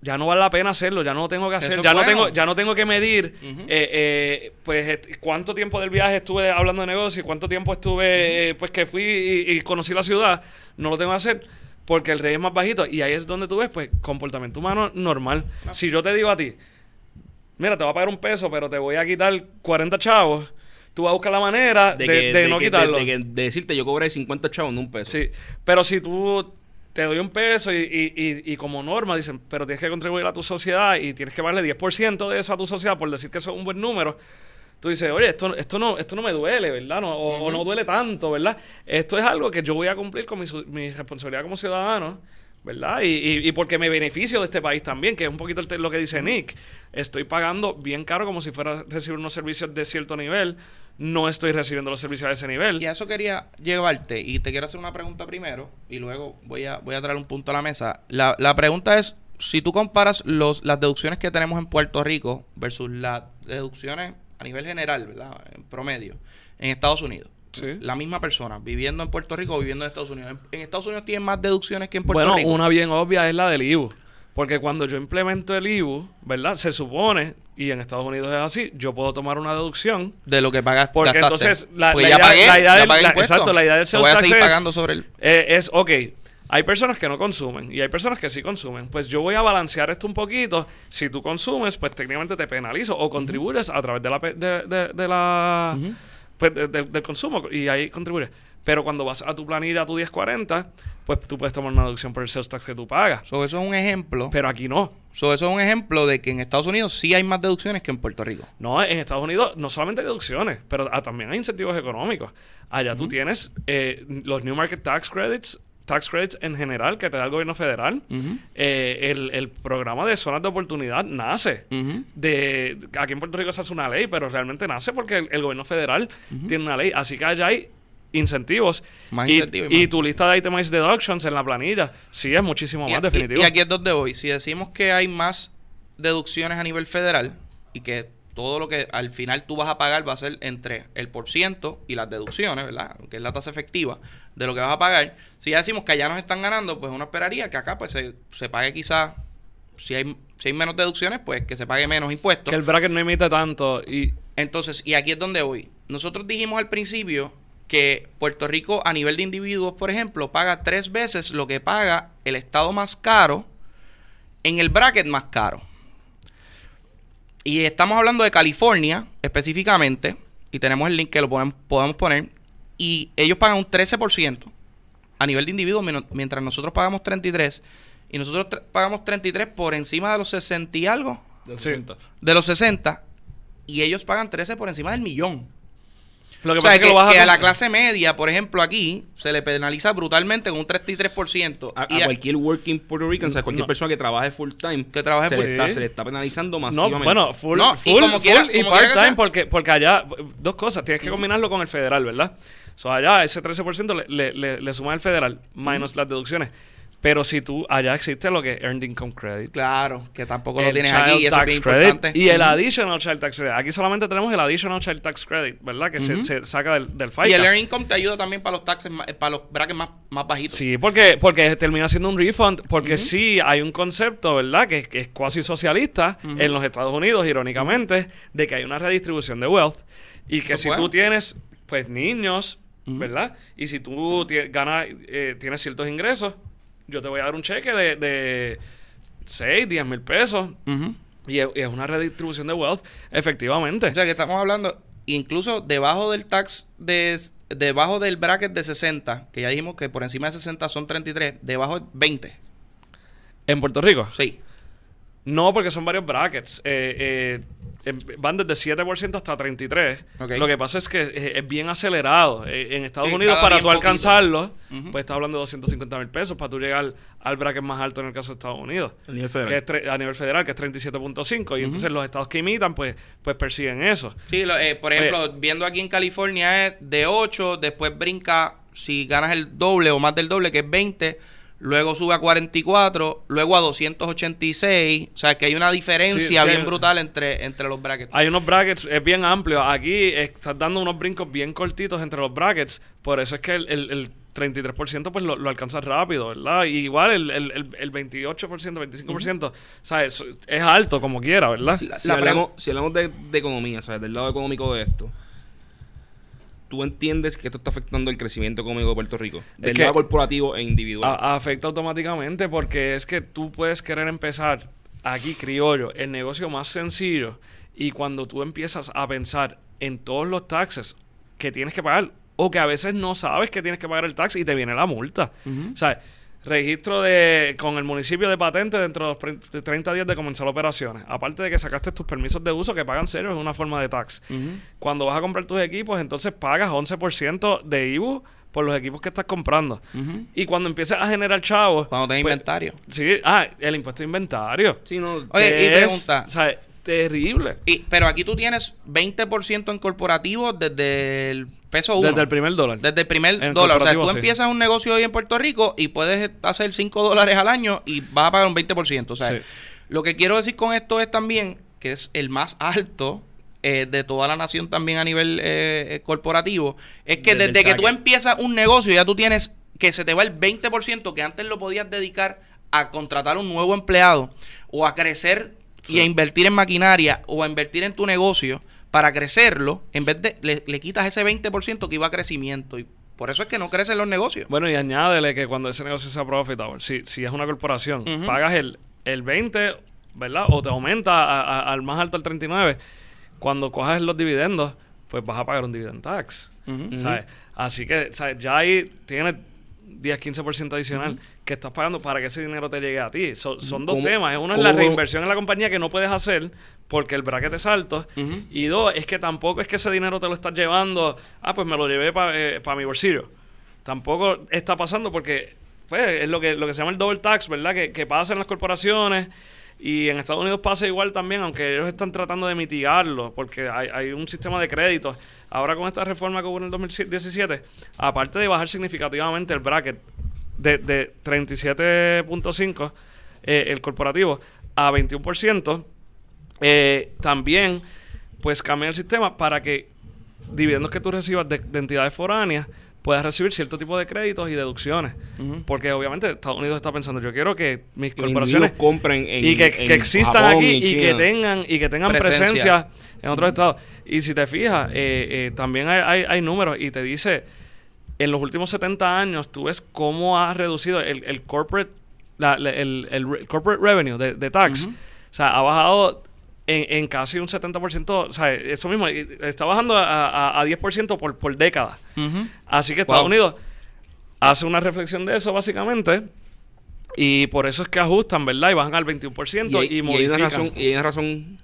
ya no vale la pena hacerlo, ya no lo tengo que hacer, ya no tengo, ya no tengo que medir eh, eh, pues cuánto tiempo del viaje estuve hablando de negocio cuánto tiempo estuve, eh, pues que fui y, y conocí la ciudad, no lo tengo que hacer porque el rey es más bajito y ahí es donde tú ves pues comportamiento humano normal. Si yo te digo a ti, mira, te voy a pagar un peso, pero te voy a quitar 40 chavos, tú vas a buscar la manera de, De, que- de de no que- quitarlo. de decirte, yo cobré 50 chavos, no un peso. Sí, pero si tú te doy un peso y, y- y- y como norma dicen, pero tienes que contribuir a tu sociedad y tienes que darle 10% de eso a tu sociedad por decir que eso es un buen número, tú dices, oye, esto, esto, no, esto no me duele, ¿verdad? No, o, o no duele tanto, ¿verdad? Esto es algo que yo voy a cumplir con mi, mi responsabilidad como ciudadano. ¿Verdad? Y, y, y porque me beneficio de este país también, que es un poquito lo que dice Nick. Estoy pagando bien caro como si fuera a recibir unos servicios de cierto nivel. No estoy recibiendo los servicios a ese nivel. Y a eso quería llevarte. Y te quiero hacer una pregunta primero. Y luego voy a, voy a traer un punto a la mesa. La, la pregunta es: si tú comparas los, las deducciones que tenemos en Puerto Rico versus las deducciones a nivel general, ¿verdad? En promedio, en Estados Unidos. Sí. La misma persona, viviendo en Puerto Rico o viviendo en Estados Unidos. En, en Estados Unidos tienen más deducciones que en Puerto bueno, Rico. una bien obvia es la del IBU. Porque cuando yo implemento el IBU, ¿verdad? Se supone, y en Estados Unidos es así, yo puedo tomar una deducción. de lo que pagaste. Porque gastaste. entonces, la- Pues la ya idea- pagué, la idea ya del- pagué la- impuestos. exacto, la idea del sales voy a seguir es- pagando sobre el. Eh, es, ok, hay personas que no consumen y hay personas que sí consumen. Pues yo voy a balancear esto un poquito. Si tú consumes, pues técnicamente te penalizo o contribuyes a través de la, de, de- de la de- del consumo y ahí contribuyes. Pero cuando vas a tu planilla, a tu 1040, pues tú puedes tomar una deducción por el sales tax que tú pagas. So, eso es un ejemplo. Pero aquí no. So, eso es un ejemplo de que en Estados Unidos sí hay más deducciones que en Puerto Rico. No, en Estados Unidos no solamente hay deducciones, pero ah, también hay incentivos económicos. Allá tú tienes eh, los New Market Tax Credits, tax credits en general que te da el gobierno federal. Eh, el, el programa de zonas de oportunidad nace. De, aquí en Puerto Rico se hace una ley, pero realmente nace porque el, el gobierno federal tiene una ley. Así que allá hay incentivos. Más y, incentivos y tu lista de itemized deductions en la planilla sí es muchísimo Y, más definitivo. y aquí es donde voy. Si decimos que hay más deducciones a nivel federal y que todo lo que al final tú vas a pagar va a ser entre el por ciento y las deducciones, ¿verdad? Que es la tasa efectiva de lo que vas a pagar. Si ya decimos que allá nos están ganando, pues uno esperaría que acá pues se, se pague quizás, si hay, si hay menos deducciones, pues que se pague menos impuestos. que el bracket no imita tanto y Entonces, y aquí es donde voy. Nosotros dijimos al principio que Puerto Rico a nivel de individuos, por ejemplo, paga tres veces lo que paga el estado más caro en el bracket más caro. Y estamos hablando de California específicamente, y tenemos el link que lo podemos, poner, y ellos pagan un 13% a nivel de individuos, mino- mientras nosotros pagamos 33%, y nosotros pagamos 33% por encima de los 60 y algo, Del Sí. 60. de los 60, y ellos pagan 13 por encima del millón. Lo que o sea, pasa es que, que, lo vas que a la clase media, por ejemplo, aquí se le penaliza brutalmente con un 33%. A, y a- cualquier working Puerto Rican, o sea, cualquier No. persona que trabaje full time, Que trabaje se, full- le está, Sí. se le está penalizando No, masivamente. bueno, full, No, y full, como full quiera- y como part-time sea. porque, porque allá, dos cosas, tienes que combinarlo con el federal, ¿verdad? So, allá ese 13% le, le, le, le suma el federal, menos las deducciones. Pero si tú, allá existe lo que es Earned Income Credit. Claro, que tampoco lo tienes aquí y eso es Tax bien Credit importante. y el. Additional Child Tax Credit. Aquí solamente tenemos el Additional Child Tax Credit, ¿verdad? Que se, se saca del, del FICA. Y el earned income te ayuda también para los taxes, para los brackets más, más bajitos. Sí, porque, porque termina siendo un refund, porque sí hay un concepto, ¿verdad? Que, que es cuasi socialista en los Estados Unidos, irónicamente, de que hay una redistribución de wealth y que Eso si es tú tienes, pues, niños, ¿verdad? Y si tú ganas, eh, tienes ciertos ingresos, yo te voy a dar un cheque de, de 6, 10 mil pesos Ujú. y es, y es una redistribución de wealth, efectivamente. O sea que estamos hablando, incluso debajo del tax, de, debajo del bracket de 60, que ya dijimos que por encima de 60 son 33, debajo de 20. en Puerto Rico. Sí. No, porque son varios brackets. Eh, eh, van desde 7% hasta 33%. Ok. Lo que pasa es que eh, es bien acelerado. Eh, en Estados Sí, Unidos, para tú alcanzarlo, pues está hablando de 250 mil pesos para tú llegar al bracket más alto en el caso de Estados Unidos. A nivel Que federal. es tre- a nivel federal, que es 37.5. Y entonces los estados que imitan, pues, pues persiguen eso. Sí, lo- eh, por ejemplo, viendo aquí en California es de 8, después brinca, si ganas el doble o más del doble, que es 20, luego sube a 44, luego a 286, o sea que hay una diferencia Sí, sí, bien hay- brutal entre, entre los brackets. Hay unos brackets, es bien amplio. Aquí estás dando unos brincos bien cortitos entre los brackets. Por eso es que el, el- el 33% pues lo, lo alcanzas rápido, ¿verdad? Y igual el, el, el, el 28%, 25%, o sea, es, es alto como quiera, ¿verdad? La- si la hablamos, si hablamos de, de economía, ¿sabes? Del lado económico de esto, ¿tú entiendes que esto está afectando el crecimiento económico de Puerto Rico? Del que- lado corporativo e individual. A- afecta automáticamente porque es que tú puedes querer empezar aquí criollo el negocio más sencillo y cuando tú empiezas a pensar en todos los taxes que tienes que pagar o que a veces no sabes que tienes que pagar el tax y te viene la multa. O sea, registro de con el municipio de patente dentro de los pre- de 30 días de comenzar operaciones. Aparte de que sacaste tus permisos de uso que pagan cero, es una forma de tax. Cuando vas a comprar tus equipos, entonces pagas 11% de IBU por los equipos que estás comprando. Y cuando empieces a generar chavos... Cuando tengas pues, inventario. Sí, ah, el impuesto de inventario. sí, no. Oye, y es, pregunta. o sea, terrible. Y, pero aquí tú tienes 20% en corporativo desde el peso 1. Desde el primer dólar. Desde el primer En dólar. O sea, tú sí. empiezas un negocio hoy en Puerto Rico y puedes hacer 5 dólares al año y vas a pagar un 20%. O sea, Sí. lo que quiero decir con esto es también que es el más alto eh, de toda la nación también a nivel eh, eh, corporativo. Es que Desde que tú empiezas un negocio ya tú tienes que se te va el 20% que antes lo podías dedicar a contratar un nuevo empleado o a crecer y a invertir en maquinaria o a invertir en tu negocio para crecerlo, en vez de le, le quitas ese 20% que iba a crecimiento. Y por eso es que no crecen los negocios. Bueno, y añádele que cuando ese negocio sea profitable, si, si es una corporación, pagas el, el 20, ¿verdad? O te aumenta a- a- al más alto el 39. Cuando cojas los dividendos, pues vas a pagar un dividend tax. ¿sabes? Así que ¿sabes? ya ahí tienes 10-15% adicional que estás pagando para que ese dinero te llegue a ti. So- son dos ¿Cómo- temas. Uno es la reinversión en la compañía que no puedes hacer porque el bracket es alto. Y dos, es que tampoco es que ese dinero te lo estás llevando, ah, pues me lo llevé para mi bolsillo. Tampoco está pasando porque pues, es lo que, lo que se llama el double tax, ¿verdad? Que, que pasa en las corporaciones. Y en Estados Unidos pasa igual también, aunque ellos están tratando de mitigarlo, porque hay, hay un sistema de créditos. Ahora con esta reforma que hubo en el 2017, aparte de bajar significativamente el bracket de, de 37.5, eh, el corporativo, a 21%, eh, también pues cambia el sistema para que dividendos que tú recibas de, de entidades foráneas puedas recibir cierto tipo de créditos y deducciones. Porque obviamente Estados Unidos está pensando, yo quiero que mis corporaciones compren en, y que, en que existan Japón aquí y que tengan y que tengan Presencia. presencia, en otros estados. Y si te fijas, eh, eh, también hay, hay, hay números y te dice, en los últimos 70 años, tú ves cómo ha reducido el, el corporate la- la- el, el corporate revenue de, de tax. O sea, ha bajado en, en casi un 70%. O sea, eso mismo, está bajando a, a, a 10% por, por década. Ujú. Así que Estados Wow. Unidos hace una reflexión de eso, básicamente. Y por eso es que ajustan, ¿verdad? Y bajan al 21% y, y, hay, y hay una modifican. razón, y hay una razón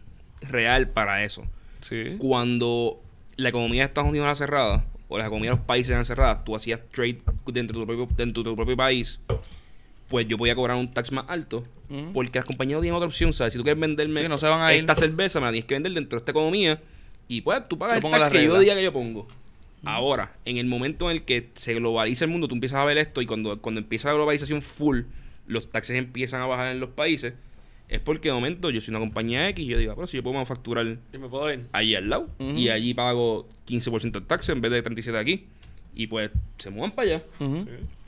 real para eso. Sí. Cuando la economía de Estados Unidos era cerrada, o las economías de los países eran cerradas, tú hacías trade dentro de tu propio, dentro de tu propio país, pues yo podía cobrar un tax más alto. Porque las compañías no tienen otra opción, ¿sabes? Si tú quieres venderme Sí, no se van a ir. esta cerveza, me la tienes que vender dentro de esta economía. Y pues tú pagas Yo el tax que yo diga que yo pongo. Ahora, en el momento en el que se globaliza el mundo, tú empiezas a ver esto y cuando, cuando empieza la globalización full, los taxes empiezan a bajar en los países, es porque de momento yo soy una compañía X y yo digo, "Ah, pero si yo puedo manufacturar Y me puedo ir. allí al lado y allí pago 15% de taxes en vez de 37 aquí. Y pues se muevan para allá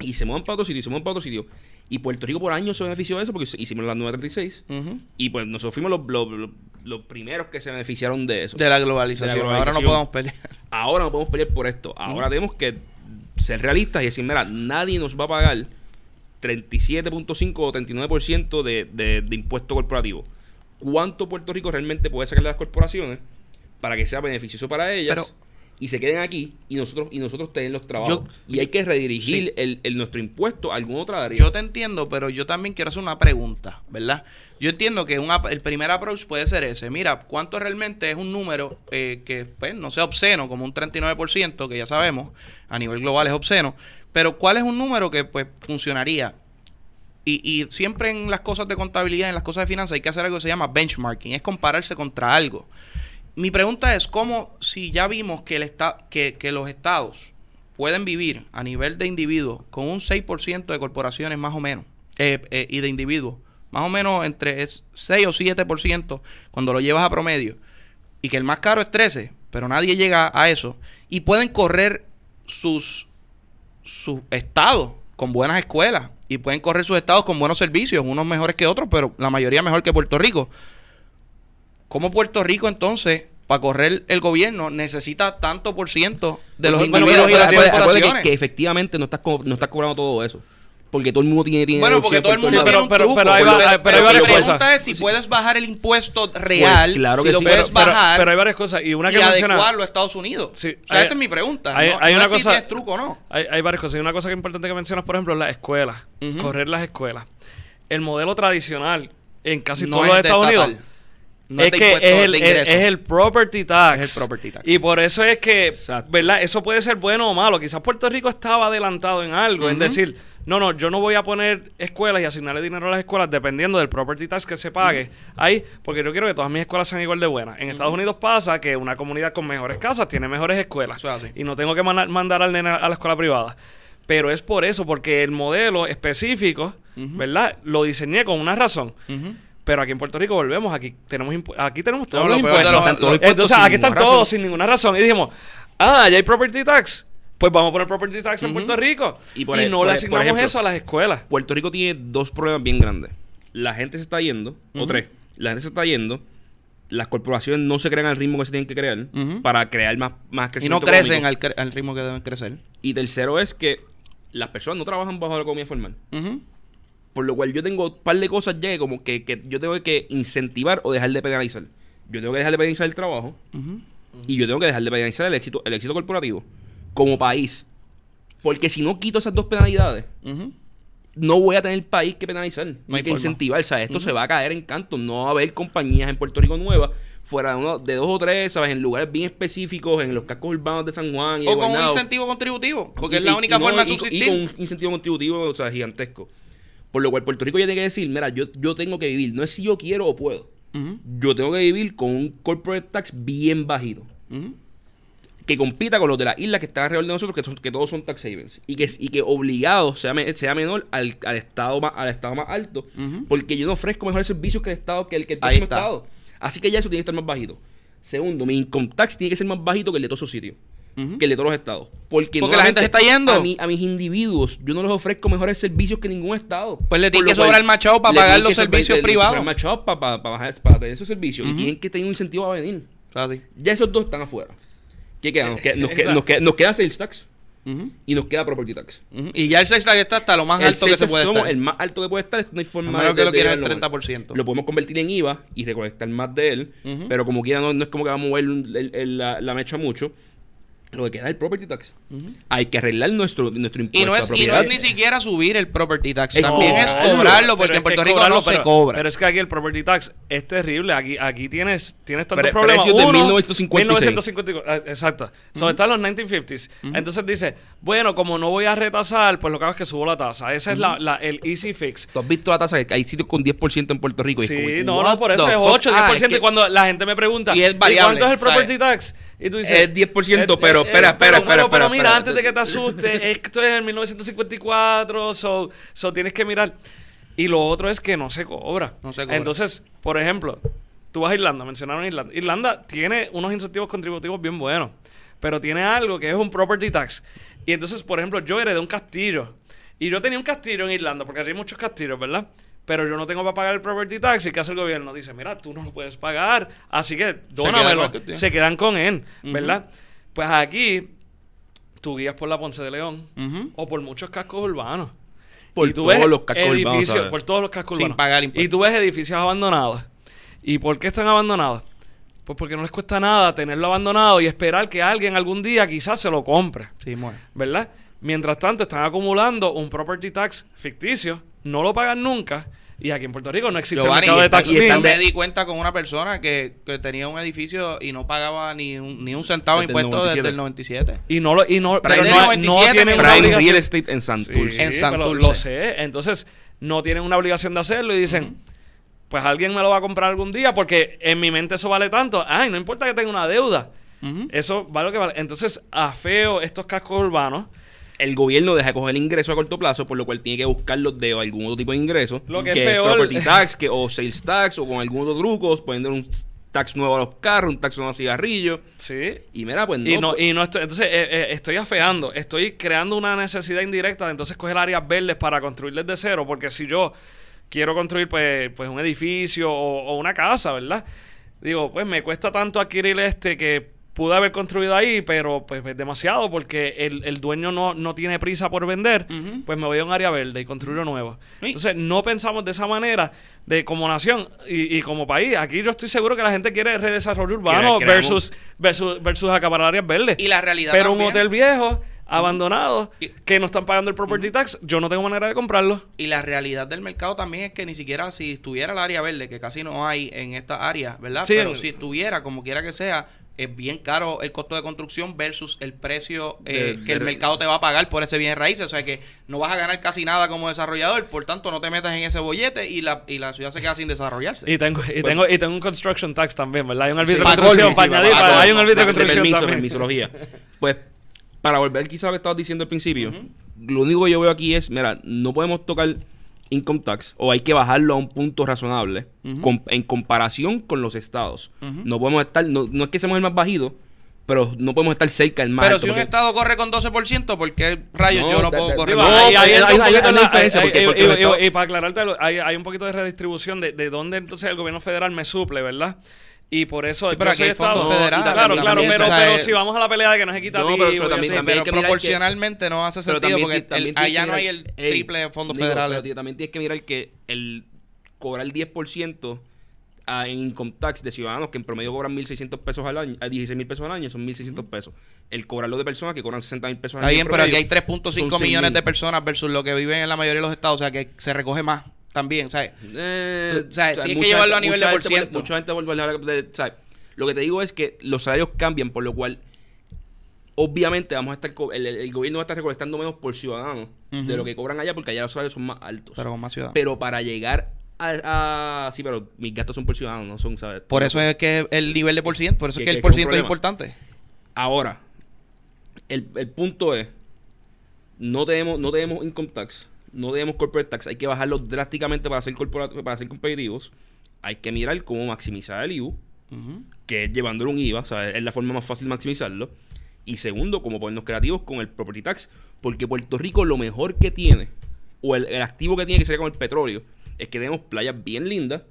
y se muevan para otro sitio y se muevan para otro sitio. Y Puerto Rico por años se benefició de eso porque hicimos la 936 Ujú. y pues nosotros fuimos los, los, los- los primeros que se beneficiaron de eso. De la globalización. De la Ahora no podemos pelear. Ahora no podemos pelear por esto. Ahora tenemos que ser realistas y decir, mira, nadie nos va a pagar 37.5 o 39% de, de, de impuesto corporativo. ¿Cuánto Puerto Rico realmente puede sacar de las corporaciones para que sea beneficioso para ellas Pero- y se queden aquí y nosotros y nosotros tener los trabajos? Yo- y hay que redirigir Sí. el, el nuestro impuesto a alguna otra área. Yo te entiendo, pero yo también quiero hacer una pregunta, ¿verdad? Yo entiendo que un ap- el primer approach puede ser ese. Mira, ¿cuánto realmente es un número eh, que pues, no sea obsceno, como un 39%, que ya sabemos, a nivel global es obsceno, pero cuál es un número que pues funcionaría? Y, y siempre en las cosas de contabilidad, en las cosas de finanzas, hay que hacer algo que se llama benchmarking, es compararse contra algo. Mi pregunta es, ¿cómo si ya vimos que, el que los estados pueden vivir a nivel de individuos con un 6% de corporaciones más o menos, eh, eh, y de individuos, más o menos entre es 6 o 7% cuando lo llevas a promedio, y que el más caro es 13, pero nadie llega a eso, y pueden correr sus sus estados con buenas escuelas y pueden correr sus estados con buenos servicios, unos mejores que otros, pero la mayoría mejor que Puerto Rico. ¿Cómo Puerto Rico entonces, para correr el gobierno, necesita tanto por ciento de los Bueno, individuos y pero las corporaciones? que, que efectivamente no estás, co- no estás cobrando todo eso. Porque todo el mundo tiene dinero. Bueno, porque todo el mundo tiene pero- un pero- truco. pero hay va- hay- pero hay mi varias pregunta cosas. es si puedes bajar el impuesto real, Pues claro si que lo sí. puedes Pero- pero- bajar pero hay varias cosas. Y una y que menciona. adecuarlo a Estados Unidos. Sí, o sea, hay- esa es mi pregunta. hay- no, hay no una es si cosa- tienes truco o no. Hay, hay varias cosas. Y una cosa que es importante que mencionas, por ejemplo, las escuelas. Correr las escuelas. El modelo tradicional en casi No todos es los Estados Unidos. No es que es el, de el- ingreso. es el property tax. Es el property tax. Y por eso es que, Exacto. ¿verdad? Eso puede ser bueno o malo. Quizás Puerto Rico estaba adelantado en algo, en decir, no, no, yo no voy a poner escuelas y asignarle dinero a las escuelas dependiendo del property tax que se pague ahí, porque yo quiero que todas mis escuelas sean igual de buenas. En Estados Unidos pasa que una comunidad con mejores casas tiene mejores escuelas. Eso es así. Y no tengo que mandar, mandar al nene a la escuela privada. Pero es por eso, porque el modelo específico, ¿verdad? Lo diseñé con una razón. Pero aquí en Puerto Rico volvemos, aquí tenemos aquí tenemos todos No, los impuestos. los- los Entonces aquí están todos razón. sin ninguna razón. Y dijimos, ah, ya hay property tax. Pues vamos a poner property tax en Puerto Rico. Y, Y e- no por le e- asignamos ejemplo, eso a las escuelas. Puerto Rico tiene dos problemas bien grandes. La gente se está yendo, o tres. La gente se está yendo. Las corporaciones no se crean al ritmo que se tienen que crear para crear más, más Y crecimiento no crecen al, cre- al ritmo que deben crecer. Y tercero es que las personas no trabajan bajo la economía formal. Por lo cual yo tengo un par de cosas ya como que, que yo tengo que incentivar o dejar de penalizar. Yo tengo que dejar de penalizar el trabajo y yo tengo que dejar de penalizar el éxito, el éxito corporativo como país. Porque si no quito esas dos penalidades, no voy a tener país que penalizar, no hay que forma. incentivar. O sea, esto se va a caer en canto. No va a haber compañías en Puerto Rico nuevas, fuera de, uno, de dos o tres, ¿sabes? En lugares bien específicos, en los cascos urbanos de San Juan y O con un incentivo contributivo. Porque Y- es la y- única y forma y- de y subsistir. con un incentivo contributivo, o sea, gigantesco. Por lo cual Puerto Rico ya tiene que decir, mira, yo, yo tengo que vivir. No es si yo quiero o puedo. Yo tengo que vivir con un corporate tax bien bajito. Que compita con los de las islas que están alrededor de nosotros, que, que todos son tax havens. Y que, y que obligado sea, me- sea menor al, al estado más, al estado más alto. Porque yo no ofrezco mejores servicios que el estado, que el, que el próximo estado. Así que ya eso tiene que estar más bajito. Segundo, mi income tax tiene que ser más bajito que el de todos esos sitios. Que el de todos los estados. Porque, Porque la gente se está yendo. A, mi- a mis individuos, yo no les ofrezco mejores servicios que ningún estado. Pues le Por tiene lo que sobrar cual, machado para le pagar los que servicios le- le privados. sobrar machado para, para, para bajar- para tener esos servicios. Y tienen que tener un incentivo a venir. Ya esos dos están afuera. ¿Qué queda? Nos queda, nos queda, nos queda- nos queda sales tax y nos queda property tax. Y ya el sex tax está hasta lo más El alto que sales se puede estar. el más alto que puede estar. No hay forma menos que de- lo de quieras el llevarlo más. 30%. Lo podemos convertir en IVA y recolectar más de él. Pero como quiera, no, no es como que vamos a mover el- el- la, la mecha mucho. Lo que queda es el property tax. Hay que arreglar nuestro, nuestro impuesto. Y no, a es, y no es ni siquiera subir el property tax. Es También es cobrarlo. Pero porque en Puerto Rico cobrarlo, no se pero- cobra. Pero es que aquí el property tax es terrible. Aquí, aquí tienes, tienes tantos Pre- problemas. precios de Uno, 1956. 1954, ah, exacto. Sobre están los 1950s. Entonces dice, bueno, como no voy a retasar, pues lo que hago es que subo la tasa. Ese es la, la- el easy fix. Tú has visto la tasa que hay sitios con 10% en Puerto Rico. y es Sí, como, no, no, por eso es fuck? 8, 10%. Ah, es que y cuando la gente me pregunta, Y es variable, cuánto es el property ¿sabes? tax? Y tú dices, Es 10%, eh, pero espera, espera, pero- espera, pero- espera, Pero mira, antes de que te asustes, esto es en 1954, so, so tienes que mirar. Y lo otro es que no se cobra. No se cobra. Entonces, por ejemplo, tú vas a Irlanda, mencionaron Irlanda. Irlanda tiene unos incentivos contributivos bien buenos, pero tiene algo que es un property tax. Y entonces, por ejemplo, yo heredé un castillo. Y yo tenía un castillo en Irlanda, porque allí hay muchos castillos, ¿verdad? Pero yo no tengo para pagar el property tax. ¿Y qué hace el gobierno? Dice, mira, tú no lo puedes pagar. Así que dónamelo. el castillo. Se quedan con él, ¿verdad? Pues aquí, tú guías por la Ponce de León o por muchos cascos urbanos. Por todos los cascos urbanos. Por todos los cascos Sin urbanos. pagar impuestos. Y tú ves edificios abandonados. ¿Y por qué están abandonados? Pues porque no les cuesta nada tenerlo abandonado y esperar que alguien algún día quizás se lo compre. Sí, muere. ¿verdad? Mientras tanto, están acumulando un property tax ficticio, no lo pagan nunca, y aquí en Puerto Rico no existe Giovanni, el mercado y de tax y me di cuenta con una persona que, que tenía un edificio y no pagaba ni un, ni un centavo de Desde el impuestos desde 97. el 97. Y no lo, y no, Prime pero no, no 97 tienen. Real Estate en Santurce. Sí, En pero Santurce. Lo sé. Entonces, no tienen una obligación de hacerlo y dicen, pues alguien me lo va a comprar algún día porque en mi mente eso vale tanto. Ay, no importa que tenga una deuda. Eso vale lo que vale. Entonces, afeo estos cascos urbanos. El gobierno deja de coger ingresos a corto plazo, por lo cual tiene que buscarlos de algún otro tipo de ingresos. Lo que es peor- property tax, que, o sales tax, o con algún otro truco, poniendo un tax nuevo a los carros, un tax nuevo a los cigarrillos. Sí. Y mira, pues no. Y no, pues- y no estoy, entonces eh, eh, estoy afeando, estoy creando una necesidad indirecta de entonces coger áreas verdes para construir desde cero, porque si yo quiero construir pues, pues un edificio o, o una casa, ¿verdad? Digo, pues me cuesta tanto adquirir este que pude haber construido ahí, pero pues es demasiado porque el, el dueño no, no tiene prisa por vender, pues me voy a un área verde y nuevo. Sí. Entonces no pensamos de esa manera de como nación y, y como país. Aquí yo estoy seguro que la gente quiere redesarrollo urbano versus, versus, versus acaparar áreas verdes. Y la realidad Pero también- un hotel viejo, abandonado, Y- que no están pagando el property tax, yo no tengo manera de comprarlo. Y la realidad del mercado también es que ni siquiera si estuviera el área verde, que casi no hay en esta área, ¿verdad? Sí, Pero si estuviera, como quiera que sea, es bien caro el costo de construcción versus el precio eh, De- que el de- mercado te va a pagar por ese bien de raíces. O sea que no vas a ganar casi nada como desarrollador, por tanto no te metas en ese bollete y la, y la ciudad se queda sin desarrollarse. Y tengo, y tengo, y tengo un construction tax también, ¿verdad? Hay un arbitrio Sí, de construcción colmo, para sí, añadir, pa' para- hay un arbitrio de de construcción permiso, también. permisología. Pues, para volver quizá a lo que estabas diciendo al principio, lo único que yo veo aquí es, mira, no podemos tocar income tax o hay que bajarlo a un punto razonable Ujú. com- en comparación con los estados. Ujú. No podemos estar, no, no es que seamos el más bajito, pero no podemos estar cerca del más Pero alto, si un porque- estado corre con 12%, ¿por qué rayos No, yo no puedo correr No, hay- un hay- poquito hay una diferencia, hay- porque- y- porque y- los y- para aclararte, hay, hay un poquito de redistribución de, de dónde entonces el gobierno federal me suple, ¿verdad? Y por eso Sí, pero yo soy estado- federales Claro, claro, pero, o sea, pero eh, si vamos a la pelea de que no es equitativo, No, pero- también- también hay pero que mirar que- proporcionalmente no hace sentido también porque también el- allá no hay el ey, triple de fondos digo, federales. pero tío, también tienes que mirar que el cobrar 10% a- en income tax de ciudadanos que en promedio cobran 1.600 pesos al año, a 16.000 pesos al año, son 1.600 pesos. El cobrarlo de personas que cobran 60.000 pesos al Está año. bien, en pero aquí hay 3.5 son millones de 6.000. personas versus lo que viven en la mayoría de los estados. O sea, que se recoge más también. Sea, Eh, Tú- tienes que llevarlo a nivel de por ciento. Mucha gente vuelve a hablar sea, Lo que te digo es que los salarios cambian, por lo cual obviamente vamos a estar el, gobierno va a estar recolectando menos por ciudadano de lo que cobran allá porque allá los salarios son más altos. pero con más ciudad. Pero para llegar a, a- sí, pero mis gastos son por ciudadano, no son, ¿sabes? por eso es que el nivel de por ciento, por eso es Que- el por es ciento es importante. Ahora, el, el punto es, no tenemos, no tenemos income tax, no tenemos corporate tax, hay que bajarlo drásticamente para ser, para ser competitivos. Hay que mirar cómo maximizar el IVU, que es llevándole un IVA, o sea, es la forma más fácil de maximizarlo. Y segundo, como ponernos creativos con el property tax, porque Puerto Rico lo mejor que tiene, o el, el activo que tiene que sería con el petróleo, es que tenemos playas bien lindas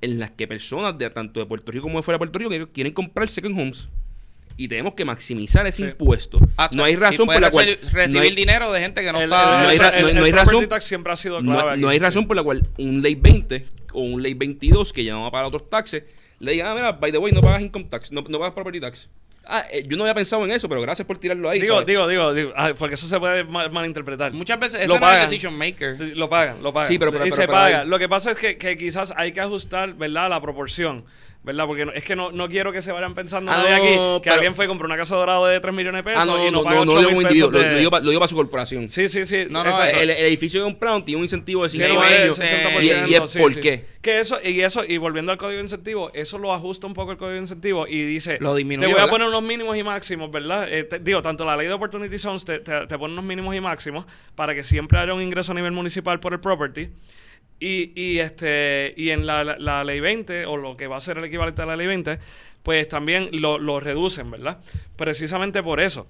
en las que personas de tanto de Puerto Rico como de fuera de Puerto Rico quieren- quieren comprar second homes. Y tenemos que maximizar ese Sí. impuesto. Hasta- no hay razón por la cual. reci- no recibir hay- dinero de gente que no El- está. no hay el- no- no razón- tax siempre ha sido no- clave aquí, no hay sí. razón por la cual un ley 20 o un ley 22 que ya no va a pagar otros taxes, le digan, ah, mira, by the way, no pagas income tax, no, no pagas property tax. Ah, eh, yo no había pensado en eso, pero gracias por tirarlo ahí. Digo, ¿sabes? digo, digo, digo, ah, porque eso se puede mal- malinterpretar. Muchas veces Lo ese no es pagan. el decision maker. Sí, lo pagan, lo pagan. Sí, pero- pero- y pero- se pero paga. Lo que pasa es que, que quizás hay que ajustar, ¿verdad? La proporción. ¿Verdad? Porque no- es que no, no quiero que se vayan pensando Ah, de no, aquí que pero- alguien fue y compró una casa dorada de 3 millones de pesos Ah, no, y no, no, paga no, 8 no lo digo mil pesos lo, de- lo digo lo digo para su corporación. Sí, sí, sí. No, no, exacto. el, el edificio que compraron tiene un incentivo de 5 Tiene Tiene años. ese- 60%, y, y es sí, por sí. qué. Que eso, y eso, y volviendo al código de incentivo, eso lo ajusta un poco el código de incentivo y dice, Lo disminuye, te voy a ¿verdad? poner unos mínimos y máximos, ¿verdad? Eh, te- digo, tanto la ley de Opportunity Zones te, te, te pone unos mínimos y máximos para que siempre haya un ingreso a nivel municipal por el property. Y, y este y en la, ley 20, o lo que va a ser el equivalente a la ley 20, pues también lo reducen, ¿verdad? Precisamente por eso.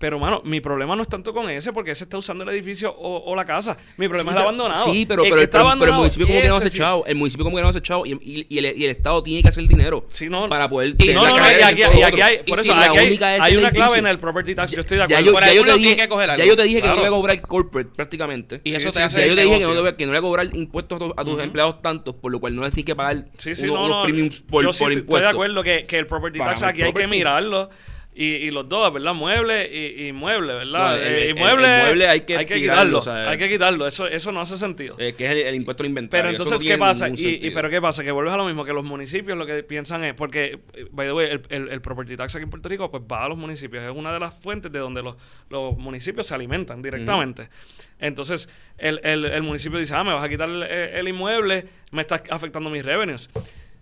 Pero, mano, mi problema no es tanto con ese, porque ese está usando el edificio o, o la casa. Mi problema Sí, es el abandonado. Sí, pero, El pero, está pero- pero el municipio como que no hace sí. chavo. El municipio como que no hace chavo. Y, y- y el, y el Estado tiene que hacer dinero. Sí, no, para poder y no, no, no, y aquí, hay, por eso, aquí hay, hay el una clave en el property tax. Yo estoy de Ya acuerdo. yo, Por ya yo te dije, que coger algo. ya yo te dije que Claro. no voy a cobrar corporate prácticamente. Y eso sí, te hace Ya yo te dije que no, le voy a- que no le voy a cobrar impuestos a, tu- a tus empleados tantos, por lo cual no les tienes que pagar Sí, sí, unos, no, unos no. premiums por, yo sí por estoy- impuestos. de acuerdo que, que el property tax aquí hay que mirarlo. Y, y los dos, ¿verdad? Mueble y, y mueble, ¿verdad? No, el- Eh, el- el mueble hay que quitarlo. tirarlo, o sea, hay que quitarlo. Eso, eso no hace sentido. Eh, que es el, impuesto al inventario. Pero entonces, no ¿qué pasa? Y, pero ¿qué pasa? Que vuelves a lo mismo, que los municipios lo que piensan es, porque, by the way, el, property tax aquí en Puerto Rico, pues va a los municipios. Es una de las fuentes de donde los, los municipios se alimentan directamente. Entonces, el, el- el municipio dice, ah, me vas a quitar el, el inmueble, me estás afectando mis revenues.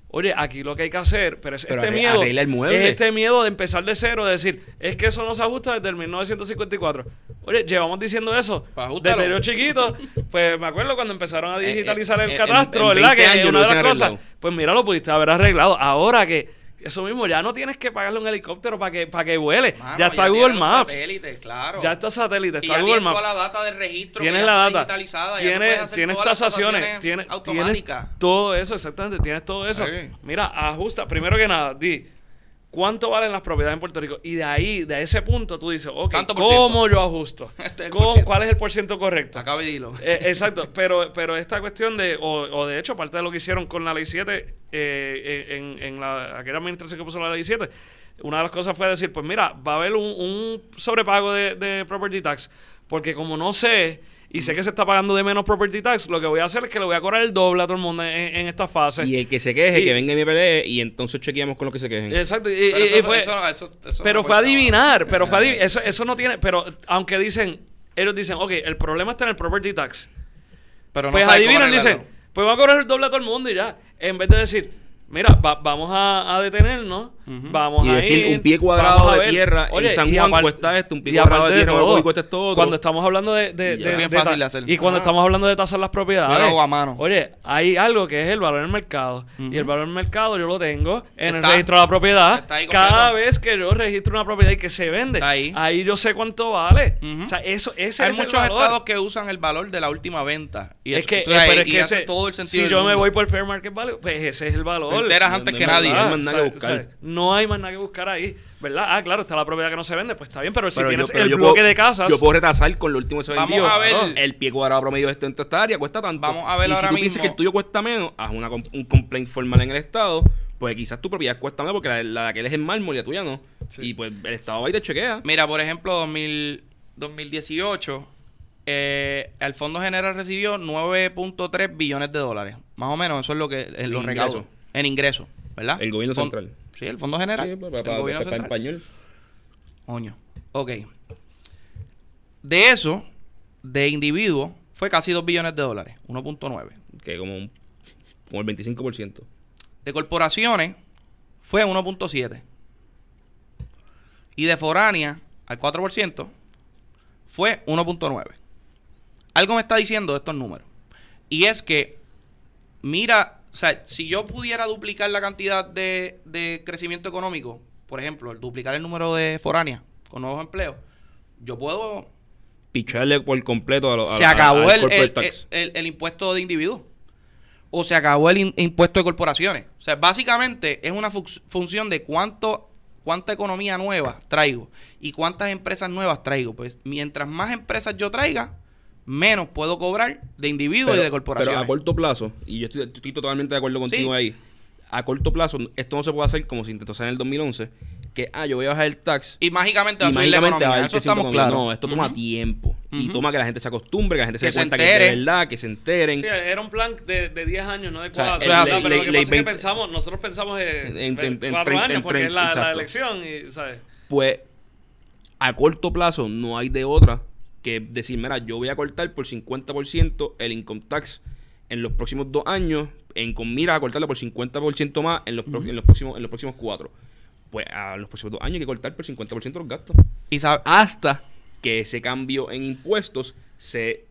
Oye, aquí lo que hay que hacer, pero es Pero este miedo. arregla el mueble. Es este miedo de empezar de cero, de decir, es que eso no se ajusta desde el 1954. Oye, llevamos diciendo eso Pues desde yo chiquito. Pues me acuerdo cuando empezaron a Eh, digitalizar eh, el en- catastro, en ¿verdad? 20 Que años una de las cosas, arreglado. pues mira, lo pudiste haber arreglado. Ahora que, Eso mismo, ya no tienes que pagarle un helicóptero para que, para que vuele. Mano, ya está Google Maps. satélites, claro. Ya está satélite, Y está ya Google tienes Maps. toda la data del registro. Tienes la ya data, digitalizada, ya tienes, hacer tienes tasaciones, tienes, tienes todo eso, exactamente, tienes todo eso. Mira, ajusta, primero que nada, di, ¿cuánto valen las propiedades en Puerto Rico? Y de ahí, de ese punto, tú dices, ok, ¿cómo yo ajusto? Este es el ¿Cómo- por ciento. ¿Cuál es el porciento correcto? Y dilo. Eh, exacto, pero, pero esta cuestión de, o, o de hecho, aparte de lo que hicieron con la ley 7, eh, en, en la, aquella administración que puso la ley 7, una de las cosas fue decir, pues mira, va a haber un, un sobrepago de, de property tax, porque como no sé, y sé que se está pagando de menos property tax, lo que voy a hacer es que le voy a cobrar el doble a todo el mundo en, en esta fase. Y el que se queje, Y- que venga y me pelee y entonces chequeamos con los que se quejen. Exacto, y, Pero y- eso- y fue- eso- eso- eso pero no fue cuenta, adivinar, pero fue adivinar. Eso, eso no tiene, pero aunque dicen, ellos dicen, ok, el problema está en el property tax. Pero no pues adivinan, dicen, pues va a cobrar el doble a todo el mundo y ya. En vez de decir, mira, va- vamos a, a detenernos, vamos Y a decir, ir, un pie cuadrado de tierra en San y Juan aparte- cuesta esto, un pie cuadrado de tierra en todo, cuesta esto otro. Cuando estamos hablando de, de, de- de fácil de hacer. Y cuando Ah. estamos hablando de tasar las propiedades, Yo lo hago a mano. oye, hay algo que es el valor en el mercado. Y el valor en el mercado yo lo tengo en el registro de la propiedad. Cada vez que yo registro una propiedad y que se vende, ahí. yo sé cuánto vale. O sea, eso, ese Hay es el muchos valor. estados que usan el valor de la última venta. Y es eso- que, entonces, eh, pero es que ese- todo el sentido si del yo me voy por fair market value, pues ese es el valor. Te enteras No- antes que nadie. No hay más nada que buscar. Ahí, ¿verdad? Ah, claro, está la propiedad que no se vende, pues está bien, pero si Pero tienes yo- pero el yo bloque puedo- de casas, Yo puedo retrasar con lo último que se Vamos vendió. a ver- El pie cuadrado promedio de esto en toda esta área cuesta tanto. Vamos a ver y ahora si tú piensas mismo- que el tuyo cuesta menos, haz una, un complaint formal en el Estado, pues quizás tu propiedad cuesta menos porque la, la de aquel es en mármol y la tuya no. Sí. Y pues el Estado va y te chequea. Mira, por ejemplo, 2000 2018, eh, el Fondo General recibió 9.3 billones de dólares. Más o menos, eso es lo que eh, los En recaudos. ingreso. En ingreso, ¿verdad? El gobierno Fon- central. Sí, el Fondo General. Sí, el para, gobierno para- para central. español. Coño. Ok. De eso, de individuo, fue casi 2 billones de dólares. 1.9. Que como, un, como el 25%. De corporaciones fue 1.7. Y de foránea al 4% fue 1.9. Algo me está diciendo estos números. Y es que, mira, o sea, si yo pudiera duplicar la cantidad de, de crecimiento económico, por ejemplo, el duplicar el número de foránea con nuevos empleos, yo puedo... Picharle por completo a los. Se acabó el, el- tax. el- el impuesto de individuos. O se acabó el in- impuesto de corporaciones. O sea, básicamente es una función de cuánto cuánta economía nueva traigo y cuántas empresas nuevas traigo. Pues mientras más empresas yo traiga, menos puedo cobrar de individuos y de corporaciones. Pero a corto plazo, y yo estoy, estoy totalmente de acuerdo contigo Sí. ahí. A corto plazo, esto no se puede hacer como se intentó hacer en el 2011. Que, ah, yo voy a bajar el tax. y mágicamente va a subir la a economía. haber Eso estamos claros. No, esto toma tiempo. Y toma que la gente se acostumbre, que la gente se Que dé se cuenta que es verdad, que se enteren. Sí, era un plan de, de 10 años, no de sea, 4. el- pero le- lo le- que pasa le- es que 20 pensamos, nosotros pensamos en, En- en- en 4 trein- años en porque es la, elección y, ¿sabes? Pues a corto plazo no hay de otra que decir, mira, yo voy a cortar por 50% el income tax en los próximos dos años, en con mira a cortarlo por 50% más en los, pro- en los próximos en los próximos cuatro. Pues a los próximos dos años hay que cortar por 50% los gastos. Y sabe- Hasta que ese cambio en impuestos se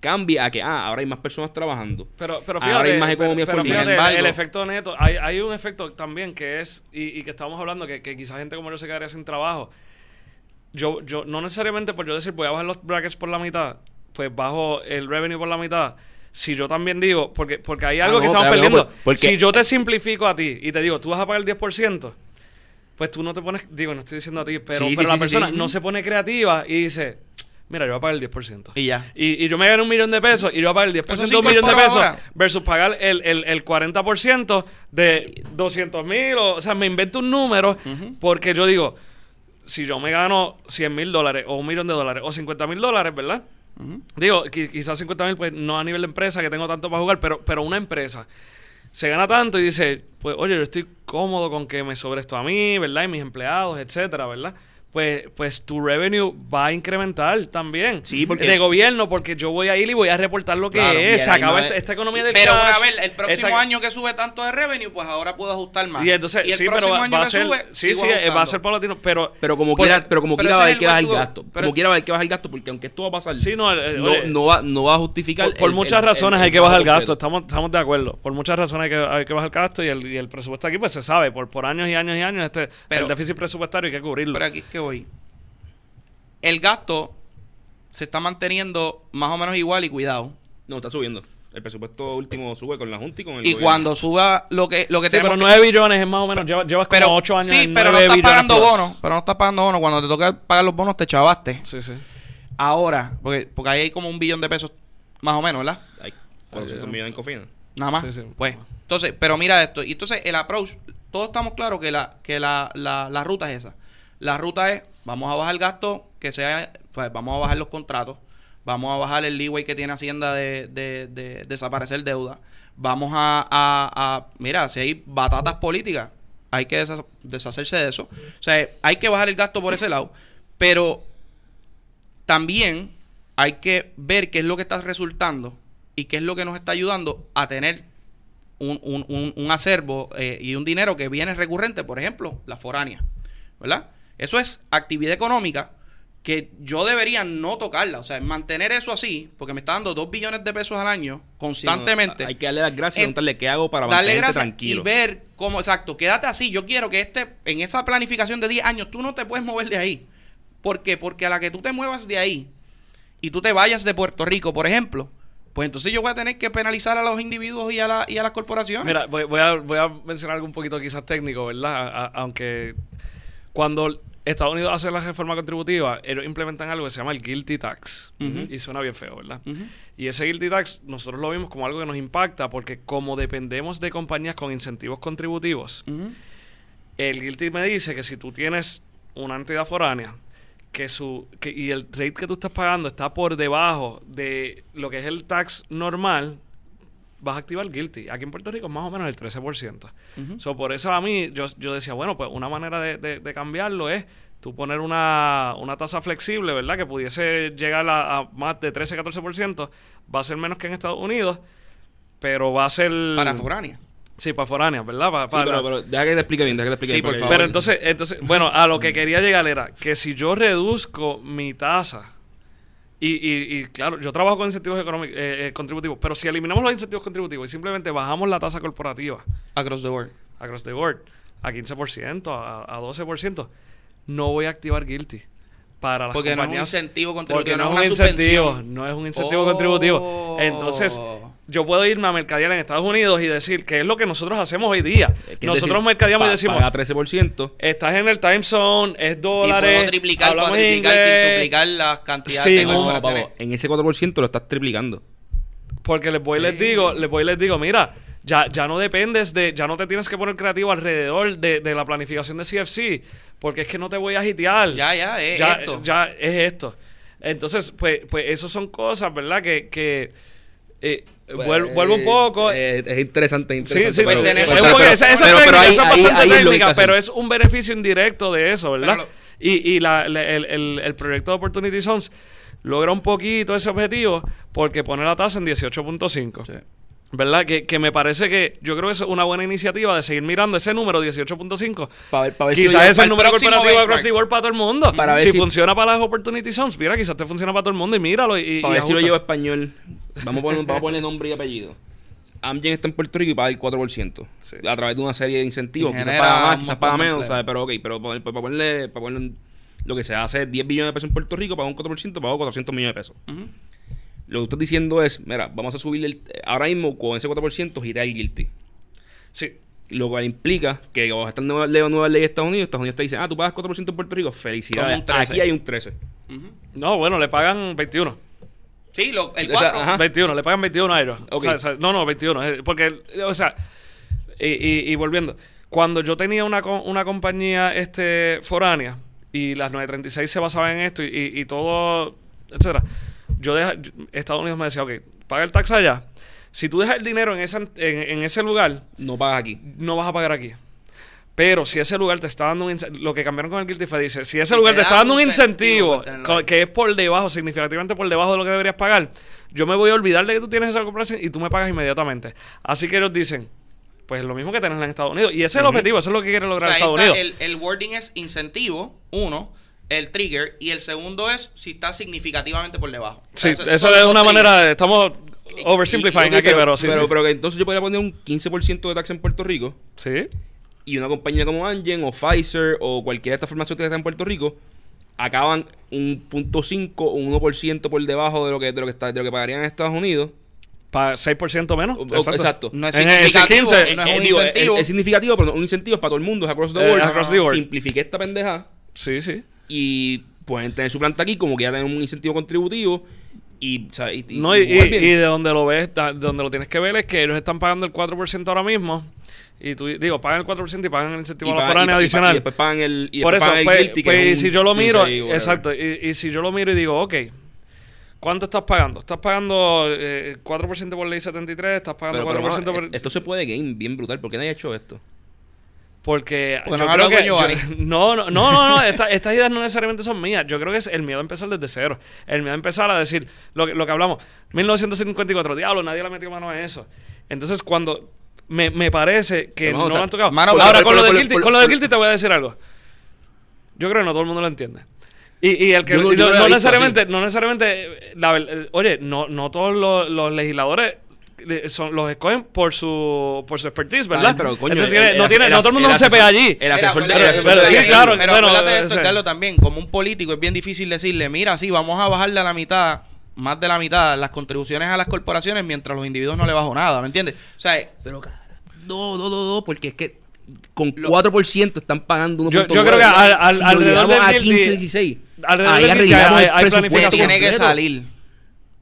cambie a que, ah, ahora hay más personas trabajando. Pero, pero Ahora fíjate, hay más economía pero, pero formal. fíjate, Sin embargo- el efecto neto, hay, hay un efecto también que es, y, y que estamos hablando, que, que quizá gente como yo se quedaría sin trabajo. Yo, yo, no necesariamente por yo decir voy a bajar los brackets por la mitad, pues bajo el revenue por la mitad. Si yo también digo, porque, porque hay algo Ah, que no, estamos claro, perdiendo. porque- si yo te simplifico a ti y te digo, tú vas a pagar el 10%, pues tú no te pones, digo, no estoy diciendo a ti, pero, Sí, pero sí, la sí, persona sí. no se pone creativa y dice, mira, yo voy a pagar el 10%. Y ya. Y, y yo me gano un millón de pesos y yo voy a pagar el 10% Eso de un millón de pesos ahora. versus pagar el, el, el 40% de 200 mil. O, o sea, me invento un número porque yo digo, si yo me gano 100 mil dólares o un millón de dólares o 50 mil dólares, ¿verdad? Digo, qui- quizás 50 mil, pues no a nivel de empresa que tengo tanto para jugar, pero, pero una empresa se gana tanto y dice, pues oye, yo estoy cómodo con que me sobre esto a mí, ¿verdad? Y mis empleados, etcétera, ¿verdad? Pues, pues tu revenue va a incrementar también. Sí, porque- De gobierno, porque yo voy a ir y voy a reportar lo que Claro, es. Se y acaba no esta, es- esta economía del Pero cash, a ver, el próximo esta- año que sube tanto de revenue, pues ahora puedo ajustar más. Y entonces, el sí, pero próximo va, año va a que ser. sube, sí, sí, eh, va a ser paulatino. Pero. Pero como Porque- quiera, pero como pero quiera va a haber que el bajar el gasto. Pero- Como quiera va a haber que bajar el gasto, porque aunque esto va a pasar, Sí, no, eh, no, oye, no va, no va a justificar. Por, muchas el- razones el- hay que bajar el gasto estamos, estamos de acuerdo. Por muchas razones hay que, hay que bajar el gasto y el, y el presupuesto aquí pues se sabe, por, por años y años y años este el déficit presupuestario hay que cubrirlo. Pero aquí es que El gasto se está manteniendo más o menos igual y cuidado. No, está subiendo. El presupuesto último sube con la Junta y con el Y gobierno. cuando suba lo que, lo que Sí, tenemos pero que- 9 billones es más o menos, llevas, llevas como 8 años sí, en pero no 9 estás pagando plus. bonos. Pero no estás pagando bonos. Cuando te toca pagar los bonos, te chavaste. Sí, sí. Ahora, porque, porque ahí hay como un billón de pesos, más o menos, ¿verdad? Hay 400 millones en cofina. Nada más. Sí, sí. Pues, entonces, pero mira esto. Y entonces el approach, todos estamos claros que la, que la, la, la ruta es esa. La ruta es, vamos a bajar el gasto, que sea, pues vamos a bajar los contratos, vamos a bajar el leeway que tiene Hacienda de, de, de desaparecer deuda. Vamos a, mira, si hay batatas políticas, hay que desha- deshacerse de eso. O sea, hay que bajar el gasto por ese lado. Pero también hay que ver qué es lo que está resultando y qué es lo que nos está ayudando a tener un, un- un- un acervo eh, y un dinero que viene recurrente, por ejemplo, la foránea, ¿verdad? Eso es actividad económica que yo debería no tocarla, o sea, mantener eso así, porque me está dando dos billones de pesos al año constantemente. Sí, no, hay que darle las gracias y En- preguntarle qué hago para darle mantenerte gracias tranquilo. y ver cómo, exacto, quédate así. Yo quiero que este, en esa planificación de 10 años, tú no te puedes mover de ahí. ¿Por qué? Porque a la que tú te muevas de ahí y tú te vayas de Puerto Rico, por ejemplo, pues entonces yo voy a tener que penalizar a los individuos y a, la, y a las corporaciones. Mira, voy, voy a, voy a mencionar algo un poquito quizás técnico, ¿verdad? A- a- aunque cuando Estados Unidos hace la reforma contributiva, ellos implementan algo que se llama el guilty tax. Y suena bien feo, ¿verdad? Y ese guilty tax nosotros lo vimos como algo que nos impacta porque como dependemos de compañías con incentivos contributivos, el guilty me dice que si tú tienes una entidad foránea que su que, y el rate que tú estás pagando está por debajo de lo que es el tax normal, vas a activar guilty. Aquí en Puerto Rico es más o menos el 13%. Ujú. So, por eso a mí yo, yo decía, bueno, pues una manera de, de- de cambiarlo es tú poner una, una tasa flexible, ¿verdad? Que pudiese llegar a, a más de 13-14%. Va a ser menos que en Estados Unidos, pero va a ser... Para foránea. Sí, para foráneas, ¿verdad? Sí, pero, pero deja que te explique bien, deja que te explique Sí, bien. por favor. pero entonces, entonces, bueno, a lo que quería llegar era que si yo reduzco mi tasa, y, y, y claro, yo trabajo con incentivos económicos, eh, eh, contributivos, pero si eliminamos los incentivos contributivos y simplemente bajamos la tasa corporativa Across the board. across the board a 15%, a, a 12%, no voy a activar guilty para las Porque no es un incentivo porque contributivo, no, no es un incentivo, no es un incentivo Oh. contributivo. Entonces, yo puedo irme a mercadear en Estados Unidos y decir que es lo que nosotros hacemos hoy día. Nosotros decir, mercadeamos y decimos, Paga 13%. Estás en el time zone, es Y dólares, puedo triplicar, hablamos quintuplicar las cantidades Sí, no, en ese 4% lo estás triplicando. porque les voy y les digo, les voy y les digo, mira, ya, ya no dependes de, ya no te tienes que poner creativo alrededor de, de la planificación de CFC, porque es que no te voy a hitear. Ya, ya, es ya, esto. ya es esto. Entonces, pues, pues eso son cosas, ¿verdad? Que, que eh, vuel- vuelvo un poco. Eh, es interesante, es Sí, interesante. sí, pues pero, pero- esa, esa técnica, ahí- bastante ahí técnica, pero es un beneficio indirecto de eso, ¿verdad? Lo- y y la, la- el, el- el proyecto de Opportunity Zones logra un poquito ese objetivo porque pone la tasa en 18.5. Sí. ¿Verdad? Que, que me parece que yo creo que es una buena iniciativa de seguir mirando ese número 18.5. Pa' ver- pa' ver si lo Quizás lleva- es el número corporativo across the board para todo el mundo. Para ver si, si- funciona para las Opportunity Zones, mira, quizás te funciona para todo el mundo y míralo. Y, Para y ver si lo lleva español. Vamos a, poner, vamos a ponerle nombre y apellido. Amgen está en Puerto Rico y paga el 4%. Sí. A través de una serie de incentivos. Quizás paga más, quizás paga de menos. ¿sabes? Pero ok, pero para, para ponerle, para ponerle lo que se hace 10 billones de pesos en Puerto Rico, paga un 4%, paga 400 millones de pesos. Lo que usted diciendo es, mira, vamos a subirle el, ahora mismo con ese 4% gira el guilty. Sí. Lo cual implica que bajo estas nuevas, nuevas, nuevas leyes de Estados Unidos, Estados Unidos te dice, ah, tú pagas 4% en Puerto Rico, felicidades. Como un 13. Aquí hay un 13. Ujú. No, bueno, le pagan 21. Sí, lo- el O sea, 4. ajá. 21, le pagan 21 a ellos. O sea, o sea, no, no, 21. eh, Porque, o sea, y, y- y volviendo, cuando yo tenía una, una compañía este, foránea y las 936 se basaban en esto y, y- y todo, etcétera, yo deja, Estados Unidos me decía, ok, paga el tax allá. Si tú dejas el dinero en, esa, en, en ese lugar, No pagas aquí. no vas a pagar aquí. Pero si ese lugar te está dando un incentivo, lo que cambiaron con el Guilty dice, si ese Si lugar te te está da dando un incentivo que es por debajo, significativamente por debajo de lo que deberías pagar, yo me voy a olvidar de que tú tienes esa corporación y tú me pagas inmediatamente. Así que ellos dicen, pues lo mismo que tenés en Estados Unidos. Y ese es el objetivo, eso es lo que quiere O lograr sea, Estados Unidos. el, el wording es incentivo, uno, el trigger, y el segundo es si está significativamente por debajo. Sí, sea, eso es una triggers. manera de, estamos oversimplifying aquí, pero, sí, pero, sí. pero que entonces yo podría poner un 15% de taxa en Puerto Rico Sí. y una compañía como Amgen o Pfizer o cualquiera de estas farmacéuticas que está en Puerto Rico acaban un punto cinco o un 1% por debajo de lo que de lo que está de lo que pagarían en Estados Unidos. Para 6% menos. O- exacto. No es En ese significativo, 15, no es Eh, un digo, es- incentivo. Es, significativo, pero no un incentivo es para todo el mundo, es across the Eh, board. across the board. Simplifiqué esta pendeja Sí, sí. Y pueden tener su planta aquí como que ya tienen un incentivo contributivo y, o sea, y, y- No, y, igual y- bien. y de donde lo ves, de donde lo tienes que ver es que ellos están pagando el 4% ahora mismo. Y tú, digo, pagan el 4% y pagan el incentivo a la foránea adicional. Y después pagan el, y Por eso, pagan el pues, que pues, es si yo lo miro, 15 y whatever. exacto, y, si yo lo miro y digo, ok, ¿cuánto estás pagando? ¿Estás pagando eh, 4% por ley 73? ¿Estás pagando Pero, pero, 4% mano, por...? esto se puede game bien brutal. ¿Por qué nadie ha hecho esto? Porque Porque yo no creo que... yo- no, no, no, no, no, esta- estas ideas no necesariamente son mías. Yo creo que es el miedo a empezar desde cero. El miedo a empezar a decir lo, que- lo que hablamos. 1954, diablo, nadie le metió mano a eso. Entonces, cuando... Me, me parece que no o sea, lo han tocado. mano, Ahora, por- con, lo por- por- guilty, con lo por- guilty te voy a decir algo. Yo creo que no todo el mundo lo entiende. Y, y el que Yo no- yo necesariamente, no necesariamente, eh, la ver- eh, oye, no, no todos los, los legisladores son, los escogen por su por su expertise, ¿verdad? Ah, pero, coño, tiene- el- no tiene, el- no todo el mundo un CPA asesor- allí. El asesor de pero de sí, la- claro, Pero bueno, de esto, Carlos, también. Como un político es bien difícil decirle, mira, sí, vamos a bajarle a la mitad, más de la mitad, las contribuciones a las corporaciones mientras los individuos no le bajo nada, ¿me entiendes? O sea, Pero, cara, no, no, no, no, porque es que con Lo- 4% están pagando Yo- 1.9. yo creo que al- al- Si alrededor a guilty- 15, 16. alrededor ahí arreglamos hay- hay planificación. tiene que salir.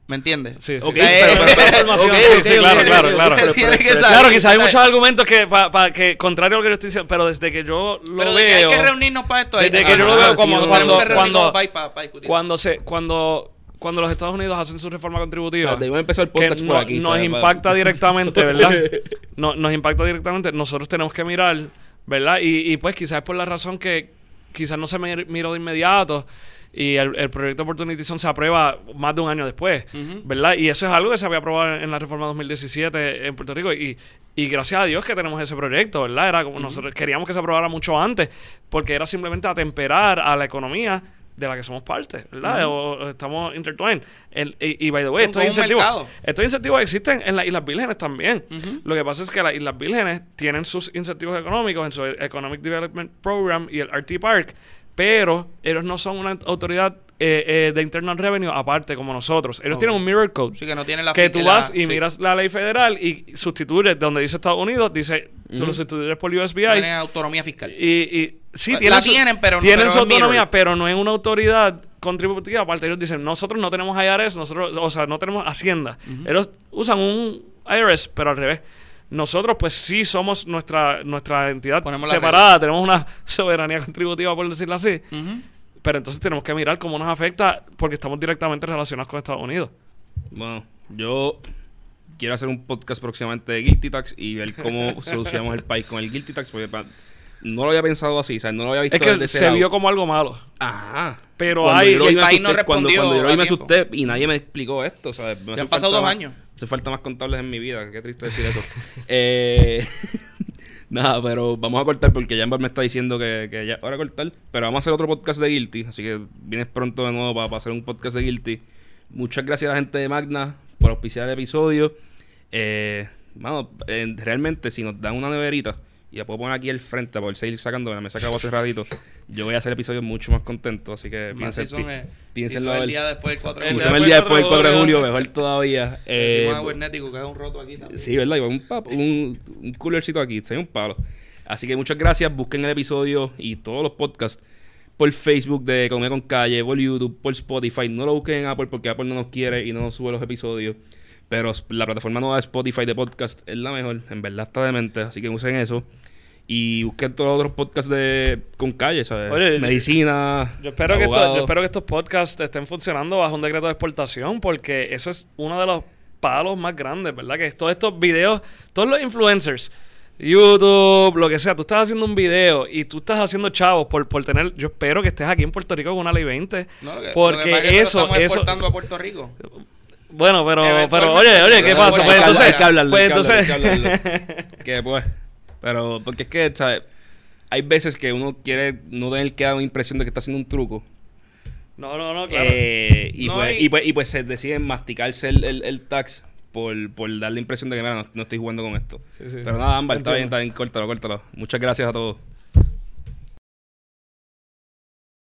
¿Me entiendes? Sí, sí, Ok, sí. pero- pero- pero- Información, ok, sí, claro, claro, claro. pero- que. Claro, quizás hay muchos argumentos que, para que, contrario a lo que yo estoy diciendo, pero desde que yo lo Pero veo. hay que reunirnos para esto. Desde hay- que yo lo veo sí, como cuando- cuando- cuando se cuando cuando los Estados Unidos hacen su reforma contributiva a empezar el que no- por aquí, nos ¿sabes? impacta directamente verdad no, nos impacta directamente nosotros tenemos que mirar verdad y, y pues quizás es por la razón que quizás no se mir- miró de inmediato y el, el proyecto Opportunity Zone se aprueba más de un año después, ¿verdad? Y eso es algo que se había aprobado en la reforma 2017 en Puerto Rico y, y gracias a Dios que tenemos ese proyecto, ¿verdad? Era como nosotros queríamos que se aprobara mucho antes porque era simplemente atemperar a la economía de la que somos parte, ¿verdad? o, o estamos intertwined. El- y, y, by the way, estos incentivos, estos incentivos existen en las Islas Vírgenes también. Lo que pasa es que las Islas Vírgenes tienen sus incentivos económicos en su Economic Development Program y el RT Park, pero ellos no son una autoridad eh, eh, de Internal Revenue aparte como nosotros. Ellos tienen un Mirror Code. Sí, que no tiene la que tú la- vas y sí. miras la ley federal y sustituyes donde dice Estados Unidos, dice solo sustituyes por USBI. Tiene autonomía fiscal. Y, y sí, La tienen, su, tienen, pero- tienen pero su autonomía, pero no es una autoridad contributiva. Aparte, ellos dicen, nosotros no tenemos IRS, nosotros, o sea, no tenemos Hacienda. Ellos usan un IRS, pero al revés. Nosotros, pues sí somos nuestra, nuestra entidad Ponemos separada, tenemos una soberanía contributiva, por decirlo así. Pero entonces tenemos que mirar cómo nos afecta porque estamos directamente relacionados con Estados Unidos. Bueno, yo quiero hacer un podcast próximamente de Guilty Tax y ver cómo solucionamos el país con el Guilty Tax, porque no lo había pensado así, o sea, no lo había visto Es que desde se lado. vio como algo malo. Ajá. Pero Cuando hay- yo y el país no asusté, cuando, respondió cuando yo lo me asusté y nadie me explicó esto, o sea, me Ya han pasado dos años. Hace falta más contables en mi vida, qué triste decir eso. eh, nada, pero vamos a cortar porque Jambar me está diciendo que, que ya ahora cortar, pero vamos a hacer otro podcast de Guilty, así que vienes pronto de nuevo para, para hacer un podcast de Guilty. Muchas gracias a la gente de Magna por auspiciar el episodio. Eh, mano, eh, realmente si nos dan una neverita y la puedo poner aquí al frente para poder seguir sacando que hago hace ratito, yo voy a hacer episodios mucho más contento, así que piensen, si piénsenlo si el día después del 4 de Si julio. son el día después del 4 de julio. mejor todavía. Eh, Decimos a Wernético que haga un roto aquí también. Sí, ¿verdad? Y un, un, un coolercito aquí, sería un palo. Así que muchas gracias. Busquen el episodio y todos los podcasts por Facebook de Economía con Calle, por YouTube, por Spotify. No lo busquen en Apple porque Apple no nos quiere y no nos sube los episodios. Pero la plataforma nueva de Spotify de podcast es la mejor. En verdad está demente, así que usen eso. Y busquen todos los otros podcasts de con calle, ¿sabes? Oye, Medicina. Yo espero, que esto- yo espero que estos podcasts estén funcionando bajo un decreto de exportación porque eso es uno de los palos más grandes, ¿verdad? Que todos estos videos, todos los influencers YouTube, lo que sea, tú estás haciendo un video y tú estás haciendo chavos por, por tener, yo espero que estés aquí en Puerto Rico con una ley 20, No, porque lo que pasa es que eso, lo estamos eso, exportando a Puerto Rico. Bueno, pero, pero, oye, oye, ¿qué pasa? Pues entonces, hay que hablarlo, pues hay que hablarlo, entonces, hay que hablarlo. que pues, pero porque es que, ¿sabes? Hay veces que uno quiere no tener que dar una impresión de que está haciendo un truco. no, no, no, claro. Eh, y, No, pues, y- y, pues, y pues se deciden masticarse el, el, el tax por, por dar la impresión de que, mira, no, no estoy jugando con esto. Sí, sí. Pero nada, Ámbar, está bien, está bien, córtalo, córtalo. Muchas gracias a todos.